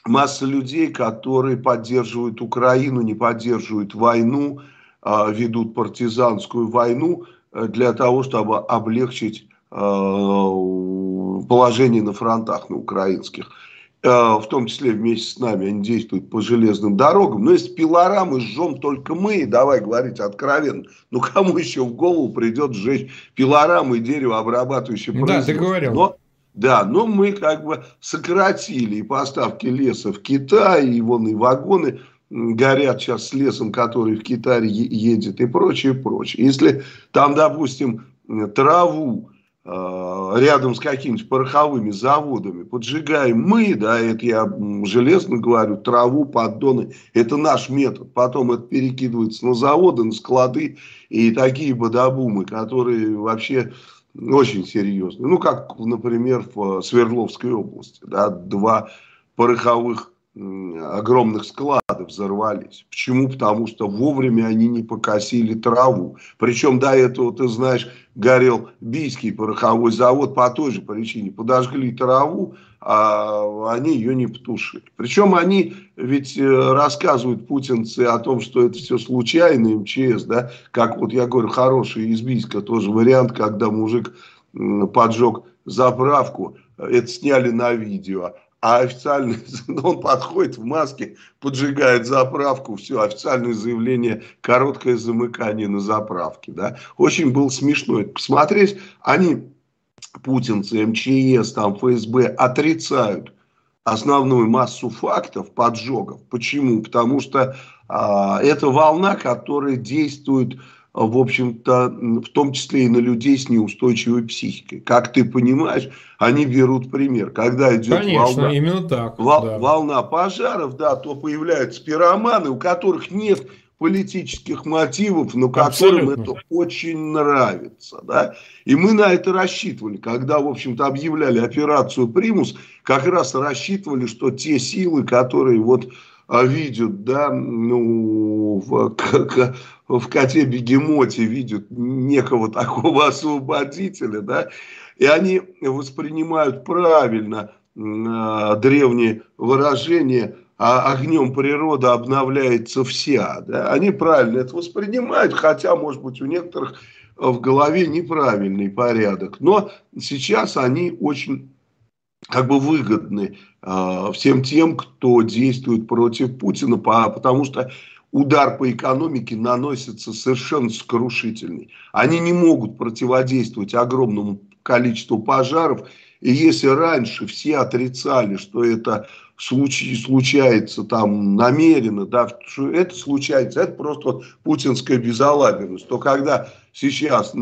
масса людей, которые поддерживают Украину, не поддерживают войну, а, ведут партизанскую войну э, для того, чтобы облегчить э, положение на фронтах на украинских. Э, в том числе вместе с нами, они действуют по железным дорогам. Но если пилорамы жжем только мы, давай говорить откровенно, ну кому еще в голову придет сжечь пилорамы и деревообрабатывающие производство? Да, ты говорил. Но, да, но мы как бы сократили и поставки леса в Китай, и вон и вагоны горят сейчас с лесом, который в Китае едет и прочее, прочее. Если там, допустим, траву рядом с какими-то пороховыми заводами поджигаем мы, да, это я железно говорю, траву, поддоны, это наш метод. Потом это перекидывается на заводы, на склады и такие бадабумы, которые вообще очень серьезные. Ну, как, например, в Свердловской области, да, два пороховых огромных складов взорвались. Почему? Потому что вовремя они не покосили траву. Причем до этого, ты знаешь, горел Бийский пороховой завод по той же причине. Подожгли траву, а они ее не потушили. Причем они ведь э, рассказывают путинцы о том, что это все случайно, МЧС, да, как вот я говорю, хороший из Бийска тоже вариант, когда мужик поджег заправку, это сняли на видео а официальный, он подходит в маске, поджигает заправку, все, официальное заявление, короткое замыкание на заправке, да. Очень было смешно это посмотреть. Они, путинцы, МЧС, там, ФСБ, отрицают основную массу фактов поджогов. Почему? Потому что а, это волна, которая действует в общем-то, в том числе и на людей с неустойчивой психикой. Как ты понимаешь, они берут пример. Когда идет Конечно, волна, именно так, вол, да. волна пожаров, да, то появляются пироманы, у которых нет политических мотивов, но которым Абсолютно. это очень нравится. Да? И мы на это рассчитывали. Когда, в общем-то, объявляли операцию «Примус», как раз рассчитывали, что те силы, которые вот видят, да, ну, в, к, в коте-бегемоте видят некого такого освободителя, да, и они воспринимают правильно э, древние выражения а огнем природа обновляется вся. Да? Они правильно это воспринимают, хотя, может быть, у некоторых в голове неправильный порядок. Но сейчас они очень как бы выгодны э, всем тем, кто действует против Путина, по, потому что удар по экономике наносится совершенно сокрушительный. Они не могут противодействовать огромному количеству пожаров. И если раньше все отрицали, что это случай, случается там намеренно, да, что это случается, это просто путинская безалаберность, то когда сейчас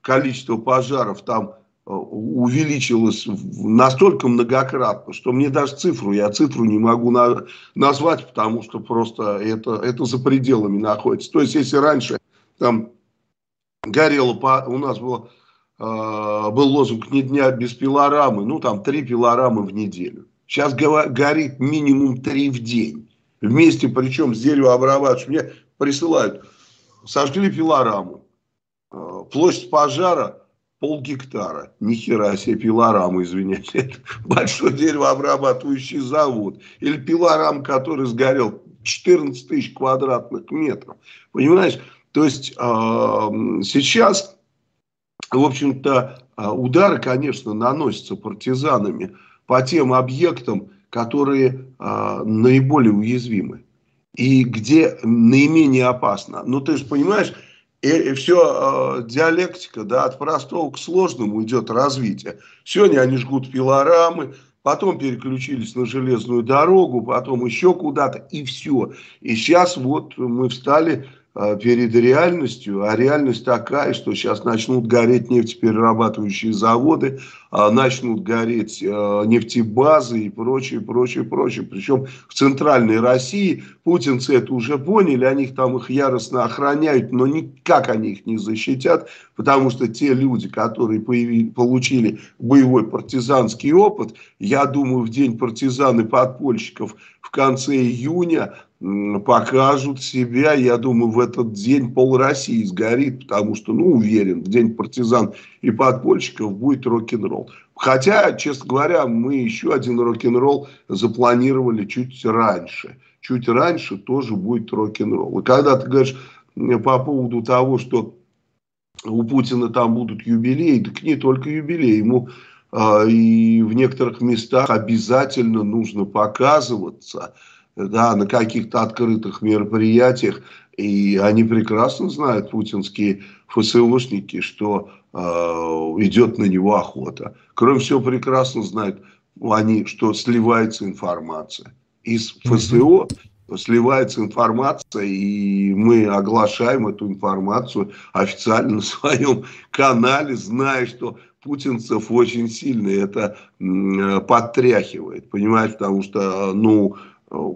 количество пожаров там увеличилось настолько многократно, что мне даже цифру, я цифру не могу на, назвать, потому что просто это, это за пределами находится. То есть, если раньше там горело, по, у нас было, э, был лозунг «Ни дня без пилорамы», ну там три пилорамы в неделю. Сейчас горит минимум три в день. Вместе, причем с деревообрабатывающим. Мне присылают, сожгли пилораму. Э, площадь пожара пол гектара. Ни хера себе пилорама, извиняюсь. Это большой деревообрабатывающий завод. Или пилорам, который сгорел 14 тысяч квадратных метров. Понимаешь? То есть э, сейчас, в общем-то, э, удары, конечно, наносятся партизанами по тем объектам, которые э, наиболее уязвимы и где наименее опасно. Ну, ты же понимаешь, и, и все э, диалектика, да, от простого к сложному идет развитие. Сегодня они жгут пилорамы, потом переключились на железную дорогу, потом еще куда-то, и все. И сейчас вот мы встали Э, перед реальностью, а реальность такая, что сейчас начнут гореть нефтеперерабатывающие заводы, начнут гореть э, нефтебазы и прочее, прочее, прочее. Причем в центральной России путинцы это уже поняли, они их там их яростно охраняют, но никак они их не защитят, потому что те люди, которые появили, получили боевой партизанский опыт, я думаю, в день партизан и подпольщиков в конце июня покажут себя, я думаю, в этот день пол России сгорит, потому что, ну, уверен, в день партизан и подпольщиков будет рок-н-ролл. Хотя, честно говоря, мы еще один рок-н-ролл запланировали чуть раньше. Чуть раньше тоже будет рок-н-ролл. И когда ты говоришь по поводу того, что у Путина там будут юбилеи, так не только юбилеи, ему э, и в некоторых местах обязательно нужно показываться – да, на каких-то открытых мероприятиях. И они прекрасно знают, путинские ФСОшники, что идет на него охота. Кроме всего, прекрасно знают они, что сливается информация. Из ФСО сливается информация, и мы оглашаем эту информацию официально на своем канале, зная, что путинцев очень сильно это подтряхивает, понимаете, потому что, ну,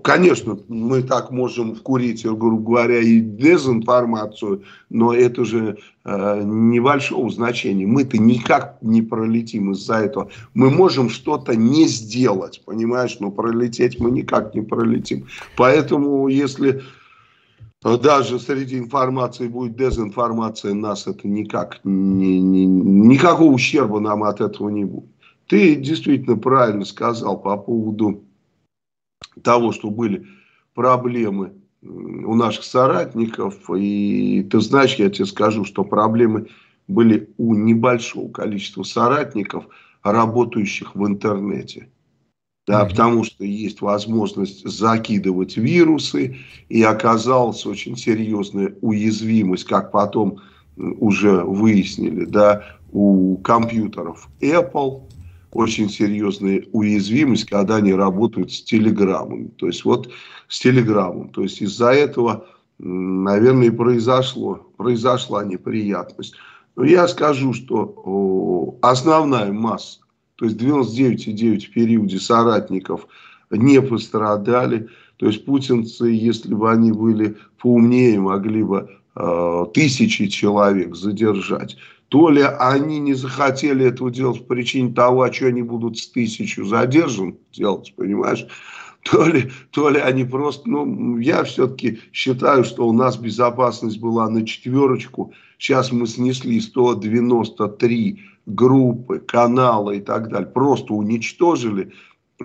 Конечно, мы так можем вкурить, грубо говоря, и дезинформацию, но это же э, небольшого значения. Мы-то никак не пролетим из-за этого. Мы можем что-то не сделать, понимаешь, но пролететь мы никак не пролетим. Поэтому, если даже среди информации будет дезинформация, нас это никак, не, не, никакого ущерба нам от этого не будет. Ты действительно правильно сказал по поводу того, что были проблемы у наших соратников. И ты знаешь, я тебе скажу, что проблемы были у небольшого количества соратников, работающих в интернете. Да, mm-hmm. потому что есть возможность закидывать вирусы, и оказалась очень серьезная уязвимость, как потом уже выяснили, да, у компьютеров Apple, очень серьезная уязвимость, когда они работают с телеграммами. То есть вот с телеграммом. То есть из-за этого, наверное, и произошло, произошла неприятность. Но я скажу, что основная масса, то есть 99,9 в периоде соратников не пострадали. То есть путинцы, если бы они были поумнее, могли бы э, тысячи человек задержать. То ли они не захотели этого делать по причине того, а что они будут с тысячу задержан делать, понимаешь? То ли, то ли они просто, ну, я все-таки считаю, что у нас безопасность была на четверочку. Сейчас мы снесли 193 группы, каналы и так далее. Просто уничтожили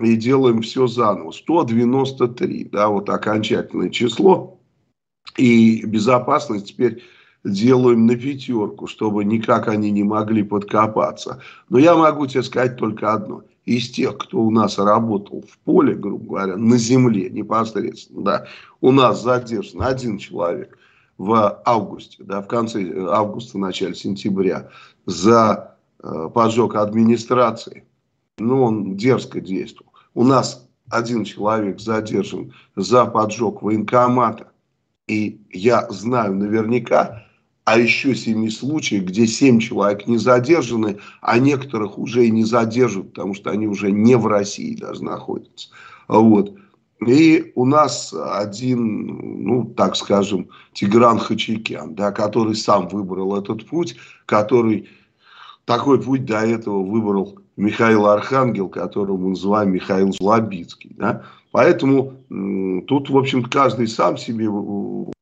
и делаем все заново. 193, да, вот окончательное число. И безопасность теперь делаем на пятерку, чтобы никак они не могли подкопаться. Но я могу тебе сказать только одно. Из тех, кто у нас работал в поле, грубо говоря, на земле непосредственно, да, у нас задержан один человек в августе, да, в конце августа, начале сентября, за э, поджог администрации. Ну, он дерзко действовал. У нас один человек задержан за поджог военкомата. И я знаю наверняка, а еще семи случаев, где семь человек не задержаны, а некоторых уже и не задержат, потому что они уже не в России даже находятся. Вот. И у нас один, ну, так скажем, Тигран Хачикян, да, который сам выбрал этот путь, который такой путь до этого выбрал Михаил Архангел, которого мы называем Михаил Злобицкий. Да? Поэтому тут, в общем каждый сам себе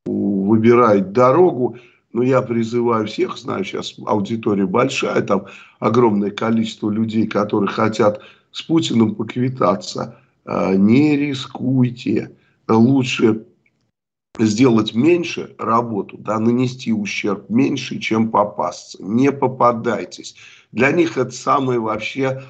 выбирает дорогу. Но я призываю всех, знаю, сейчас аудитория большая, там огромное количество людей, которые хотят с Путиным поквитаться. А, не рискуйте. Лучше сделать меньше работу, да, нанести ущерб меньше, чем попасться. Не попадайтесь. Для них это самое вообще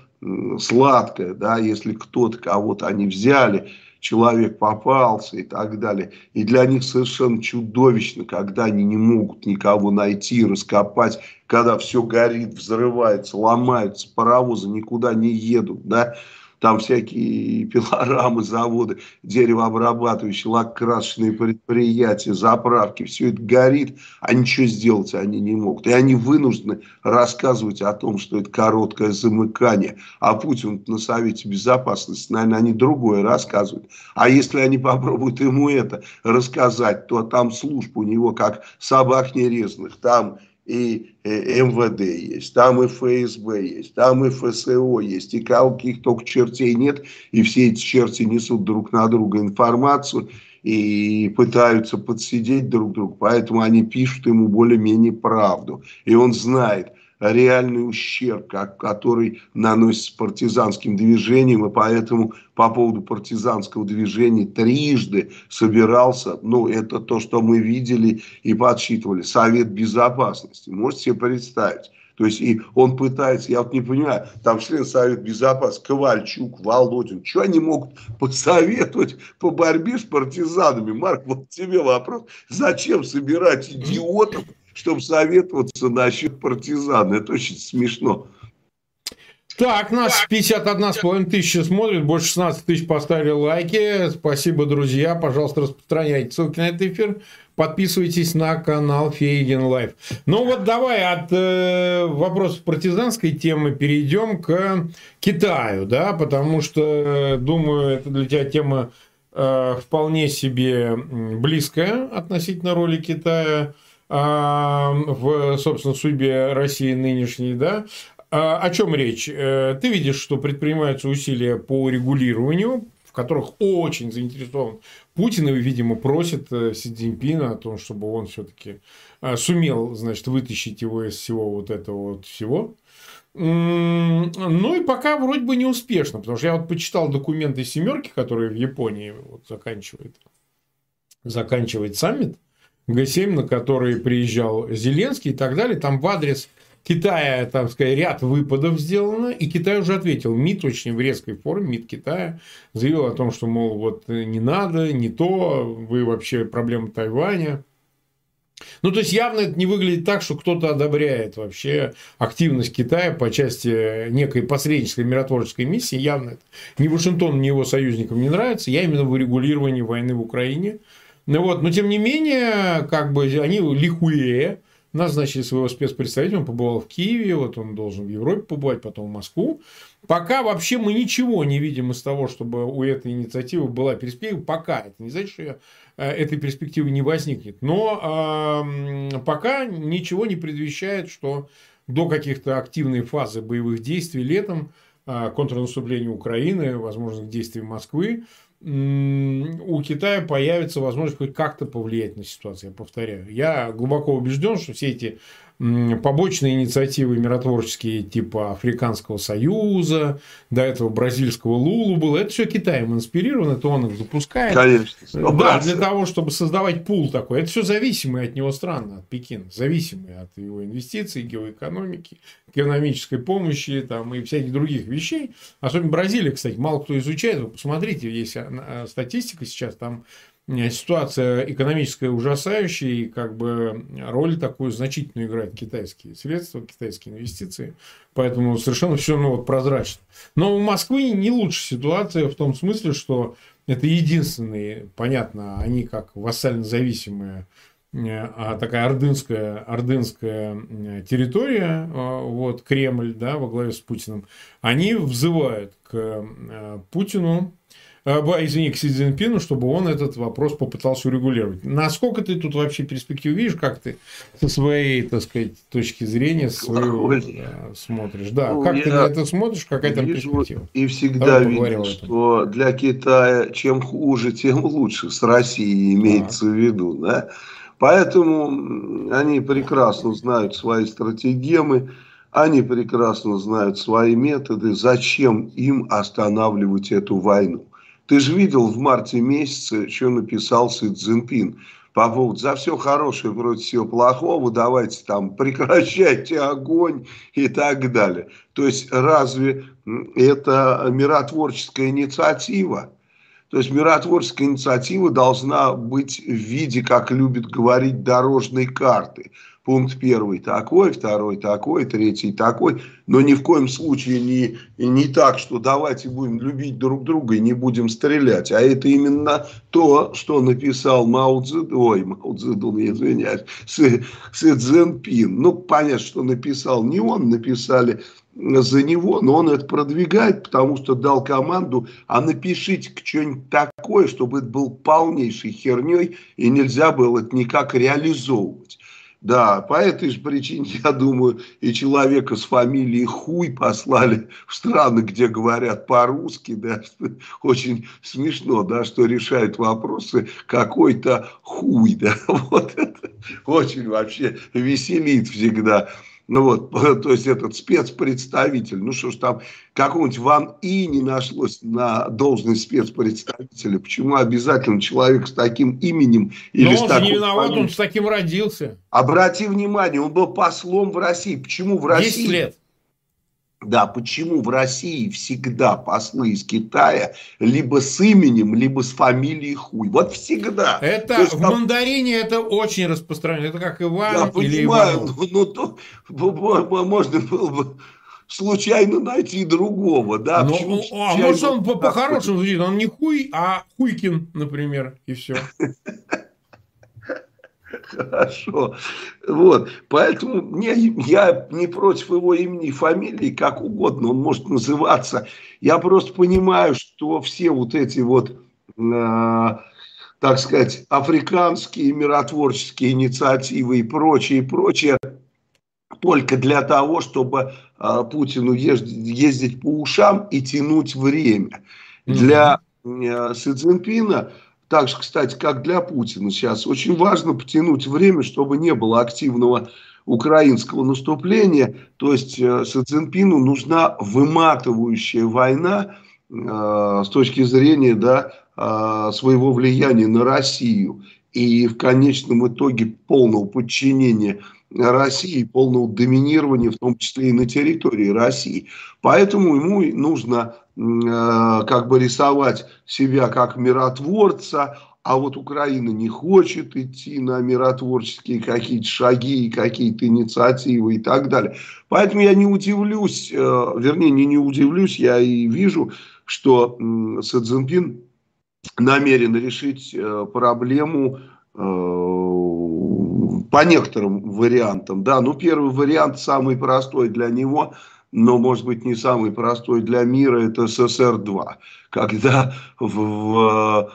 сладкое, да, если кто-то, кого-то они взяли, человек попался и так далее. И для них совершенно чудовищно, когда они не могут никого найти, раскопать, когда все горит, взрывается, ломаются, паровозы никуда не едут, да, там всякие пилорамы, заводы, деревообрабатывающие, лакокрасочные предприятия, заправки, все это горит, а ничего сделать они не могут. И они вынуждены рассказывать о том, что это короткое замыкание. А Путин на Совете Безопасности, наверное, они другое рассказывают. А если они попробуют ему это рассказать, то там служб у него как собак нерезанных, там и э, МВД есть, там и ФСБ есть, там и ФСО есть, и каких только чертей нет, и все эти черти несут друг на друга информацию и пытаются подсидеть друг друга, поэтому они пишут ему более-менее правду, и он знает, реальный ущерб, который наносится партизанским движением, и поэтому по поводу партизанского движения трижды собирался, ну, это то, что мы видели и подсчитывали, Совет Безопасности. Можете себе представить? То есть и он пытается, я вот не понимаю, там член Совета Безопасности, Ковальчук, Володин, что они могут посоветовать по борьбе с партизанами? Марк, вот тебе вопрос. Зачем собирать идиотов, чтобы советоваться насчет партизан. Это очень смешно. Так, нас 51,5 тысячи смотрит, больше 16 тысяч поставили лайки. Спасибо, друзья. Пожалуйста, распространяйте ссылки на этот эфир. Подписывайтесь на канал Фейгин Live. Ну вот давай от э, вопросов партизанской темы перейдем к Китаю, да, потому что, думаю, это для тебя тема э, вполне себе близкая относительно роли Китая в, собственно, судьбе России нынешней, да, а, о чем речь? Э, ты видишь, что предпринимаются усилия по регулированию, в которых очень заинтересован Путин, и, видимо, просит э, Си Цзиньпина о том, чтобы он все-таки э, сумел, значит, вытащить его из всего вот этого вот всего. Ну и пока вроде бы не успешно, потому что я вот почитал документы семерки, которые в Японии вот заканчивает, заканчивает саммит. Г7, на который приезжал Зеленский и так далее, там в адрес Китая, там сказать, ряд выпадов сделано, и Китай уже ответил. МИД очень в резкой форме, МИД Китая заявил о том, что, мол, вот не надо, не то, вы вообще проблема Тайваня. Ну, то есть, явно это не выглядит так, что кто-то одобряет вообще активность Китая по части некой посреднической миротворческой миссии. Явно это ни Вашингтону, ни его союзникам не нравится. Я именно в урегулировании войны в Украине. Ну вот, но тем не менее, как бы они лихуе назначили своего спецпредставителя, он побывал в Киеве, вот он должен в Европе побывать, потом в Москву. Пока вообще мы ничего не видим из того, чтобы у этой инициативы была перспектива. Пока. Это не значит, что э, этой перспективы не возникнет. Но э, пока ничего не предвещает, что до каких-то активной фазы боевых действий летом, э, контрнаступления Украины, возможных действий Москвы, у Китая появится возможность хоть как-то повлиять на ситуацию, я повторяю. Я глубоко убежден, что все эти побочные инициативы миротворческие типа Африканского союза, до этого бразильского Лулу было, это все Китаем инспирировано, это он их запускает. Конечно. Да, для того, чтобы создавать пул такой. Это все зависимые от него страны, от Пекина, зависимые от его инвестиций, геоэкономики, экономической помощи там, и всяких других вещей. Особенно Бразилия, кстати, мало кто изучает. Вы посмотрите, есть а, статистика сейчас, там Э, ситуация экономическая ужасающая, и как бы роль такую значительную играют китайские средства, китайские инвестиции. Поэтому совершенно все ну, вот, прозрачно. Но у Москвы не лучшая ситуация в том смысле, что это единственные, понятно, они как вассально зависимые а такая ордынская, ордынская территория, вот Кремль, да, во главе с Путиным, они взывают к Путину Э, извини, к Си Цзиньпину, чтобы он этот вопрос попытался урегулировать. Насколько ты тут вообще перспективу видишь, как ты со своей, так сказать, точки зрения своего, да, смотришь? Да, ну, как ты на это смотришь, какая там перспектива? И всегда видел, что для Китая чем хуже, тем лучше. С Россией имеется а. в виду, да? Поэтому они прекрасно знают свои стратегемы, они прекрасно знают свои методы, зачем им останавливать эту войну. Ты же видел в марте месяце, что написал Си Цзиньпин по поводу за все хорошее против всего плохого, давайте там прекращайте огонь и так далее. То есть разве это миротворческая инициатива? То есть миротворческая инициатива должна быть в виде, как любит говорить, дорожной карты пункт первый такой, второй такой, третий такой, но ни в коем случае не, не так, что давайте будем любить друг друга и не будем стрелять. А это именно то, что написал Мао Цзэдун, ой, Мао Цзэдун, извиняюсь, Си, Си Цзэнпин. Ну, понятно, что написал не он, написали за него, но он это продвигает, потому что дал команду, а напишите что-нибудь такое, чтобы это был полнейшей херней, и нельзя было это никак реализовывать. Да, по этой же причине, я думаю, и человека с фамилией Хуй послали в страны, где говорят по-русски, да, очень смешно, да, что решает вопросы какой-то хуй, да, вот это очень вообще веселит всегда. Ну вот, то есть этот спецпредставитель, ну что ж там, какого-нибудь Ван И не нашлось на должность спецпредставителя. Почему обязательно человек с таким именем или Но с он таким... не виноват, фамилией? он с таким родился. Обрати внимание, он был послом в России. Почему в России? 10 лет. Да, почему в России всегда послы из Китая либо с именем, либо с фамилией хуй? Вот всегда. Это есть, в там... мандарине это очень распространено. Это как Иван Я или понимаю, Иван. Ну, то, можно было бы случайно найти другого, да? Ну, а может он по-хорошему звучит, он не хуй, а хуйкин, например, и все. Хорошо. Вот. Поэтому мне, я не против его имени и фамилии, как угодно он может называться. Я просто понимаю, что все вот эти вот, э, так сказать, африканские миротворческие инициативы и прочее, и прочее, только для того, чтобы э, Путину ездить, ездить по ушам и тянуть время. Для э, Си Цзиньпина так же, кстати, как для Путина сейчас, очень важно потянуть время, чтобы не было активного украинского наступления. То есть э, Си Цзиньпину нужна выматывающая война э, с точки зрения да, э, своего влияния на Россию. И в конечном итоге полного подчинения России, полного доминирования, в том числе и на территории России. Поэтому ему нужно как бы рисовать себя как миротворца, а вот Украина не хочет идти на миротворческие какие-то шаги, какие-то инициативы и так далее. Поэтому я не удивлюсь, э, вернее, не, не удивлюсь, я и вижу, что э, Си намерен решить э, проблему по некоторым вариантам. Да, ну первый вариант самый простой для него, но может быть не самый простой для мира, это СССР-2. Когда в, в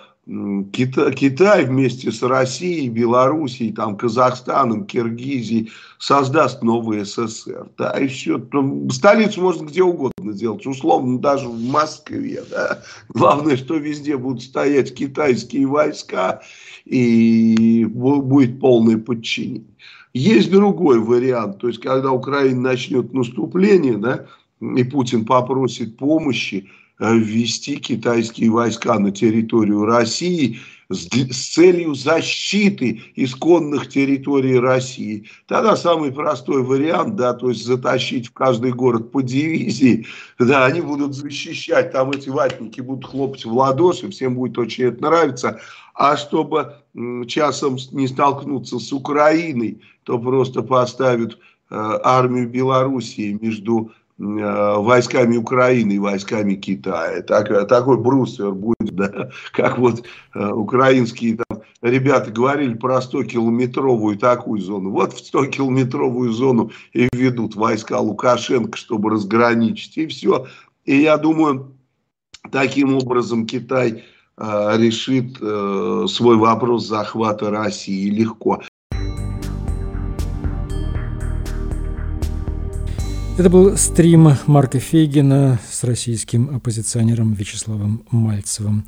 Китай, Китай вместе с Россией, Белоруссией, там, Казахстаном, Киргизией создаст новый СССР. Да, и все. Столицу можно где угодно сделать, условно даже в Москве. Да. Главное, что везде будут стоять китайские войска и будет полное подчинение. Есть другой вариант, то есть когда Украина начнет наступление, да, и Путин попросит помощи, Э, ввести китайские войска на территорию России с, целью защиты исконных территорий России. Тогда самый простой вариант, да, то есть затащить в каждый город по дивизии, да, они будут защищать, там эти ватники будут хлопать в ладоши, всем будет очень это нравиться. А чтобы часом не столкнуться с Украиной, то просто поставят э, армию Белоруссии между войсками Украины и войсками Китая. Так, такой бруствер будет, да, как вот э, украинские там, ребята говорили про 100-километровую такую зону. Вот в 100-километровую зону и ведут войска Лукашенко, чтобы разграничить. И все. И я думаю, таким образом Китай э, решит э, свой вопрос захвата России легко. Это был стрим Марка Фейгина с российским оппозиционером Вячеславом Мальцевым.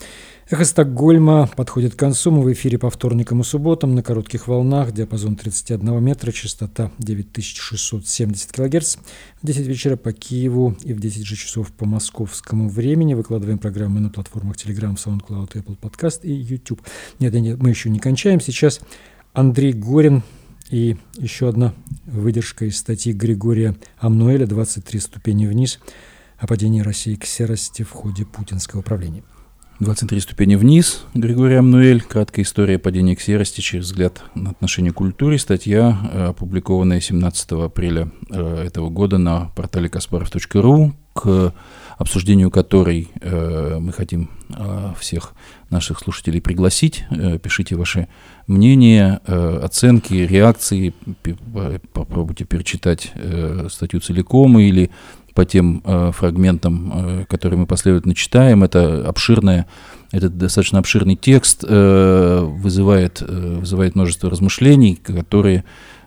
Эхо Стокгольма подходит к концу. Мы в эфире по вторникам и субботам на коротких волнах. Диапазон 31 метра, частота 9670 кГц. В 10 вечера по Киеву и в 10 же часов по московскому времени. Выкладываем программы на платформах Telegram, SoundCloud, Apple Podcast и YouTube. Нет, нет, мы еще не кончаем. Сейчас Андрей Горин и еще одна выдержка из статьи Григория Амнуэля «23 ступени вниз» о падении России к серости в ходе путинского правления. 23 ступени вниз. Григорий Амнуэль. Краткая история падения к серости через взгляд на отношение к культуре. Статья, э, опубликованная 17 апреля э, этого года на портале kasparov.ru, к обсуждению которой э, мы хотим всех наших слушателей пригласить. Пишите ваши мнения, оценки, реакции. Попробуйте перечитать статью целиком или по тем э, фрагментам, э, которые мы последовательно читаем. Это обширная, этот достаточно обширный текст э, вызывает, э, вызывает множество размышлений, которые,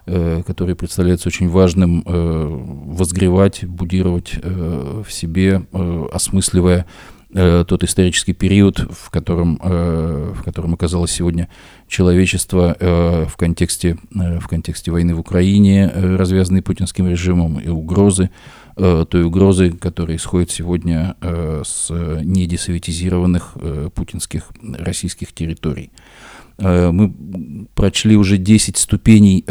э, которые представляются очень важным э, возгревать, будировать э, в себе, осмысливая тот исторический период, в котором, в котором оказалось сегодня человечество в, контексте, в контексте войны в Украине, развязанной путинским режимом, и угрозы, той угрозы, которая исходит сегодня с недесоветизированных путинских российских территорий. Мы прочли уже 10 ступеней,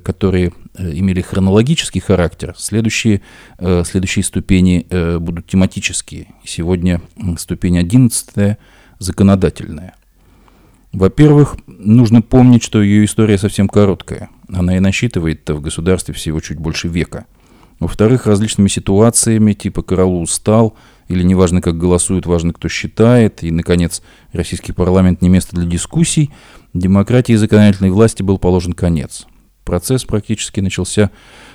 которые имели хронологический характер. Следующие, следующие ступени будут тематические. Сегодня ступень 11 законодательная. Во-первых, нужно помнить, что ее история совсем короткая. Она и насчитывает в государстве всего чуть больше века – во-вторых, различными ситуациями, типа «Караул устал», или неважно, как голосуют, важно, кто считает. И, наконец, российский парламент не место для дискуссий. Демократии и законодательной власти был положен конец. Процесс практически начался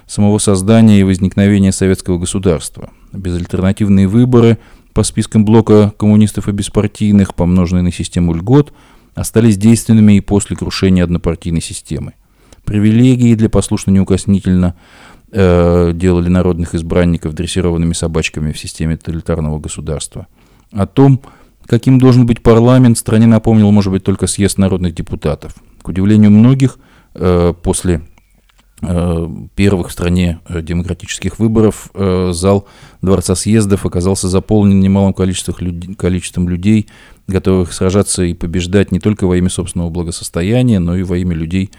с самого создания и возникновения советского государства. Безальтернативные выборы по спискам блока коммунистов и беспартийных, помноженные на систему льгот, остались действенными и после крушения однопартийной системы. Привилегии для послушно неукоснительно э, делали народных избранников дрессированными собачками в системе тоталитарного государства. О том, каким должен быть парламент, стране напомнил, может быть, только съезд народных депутатов. К удивлению многих, э, после э, первых в стране демократических выборов зал Дворца съездов оказался заполнен немалым количеством, люд... количеством людей, готовых сражаться и побеждать не только во имя собственного благосостояния, но и во имя людей,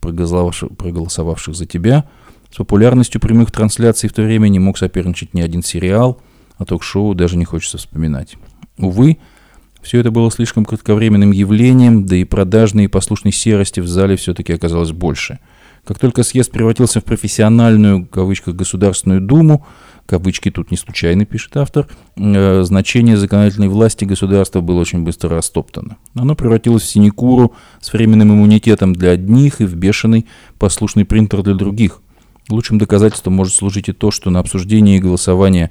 проголосовавших за тебя – с популярностью прямых трансляций в то время не мог соперничать ни один сериал, а ток-шоу даже не хочется вспоминать. Увы, все это было слишком кратковременным явлением, да и продажной и послушной серости в зале все-таки оказалось больше. Как только съезд превратился в профессиональную, в кавычках, Государственную Думу, кавычки тут не случайно, пишет автор, э, значение законодательной власти государства было очень быстро растоптано. Оно превратилось в синекуру с временным иммунитетом для одних и в бешеный послушный принтер для других – Лучшим доказательством может служить и то, что на обсуждении и голосование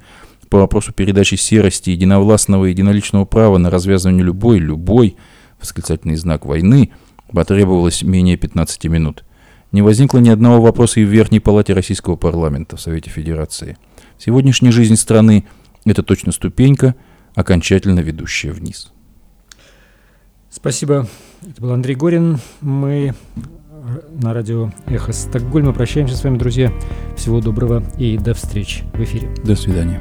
по вопросу передачи серости единовластного и единоличного права на развязывание любой, любой, восклицательный знак войны, потребовалось менее 15 минут. Не возникло ни одного вопроса и в Верхней Палате Российского парламента в Совете Федерации. Сегодняшняя жизнь страны – это точно ступенька, окончательно ведущая вниз. Спасибо. Это был Андрей Горин. Мы на радио «Эхо Стокгольма». Прощаемся с вами, друзья. Всего доброго и до встречи в эфире. До свидания.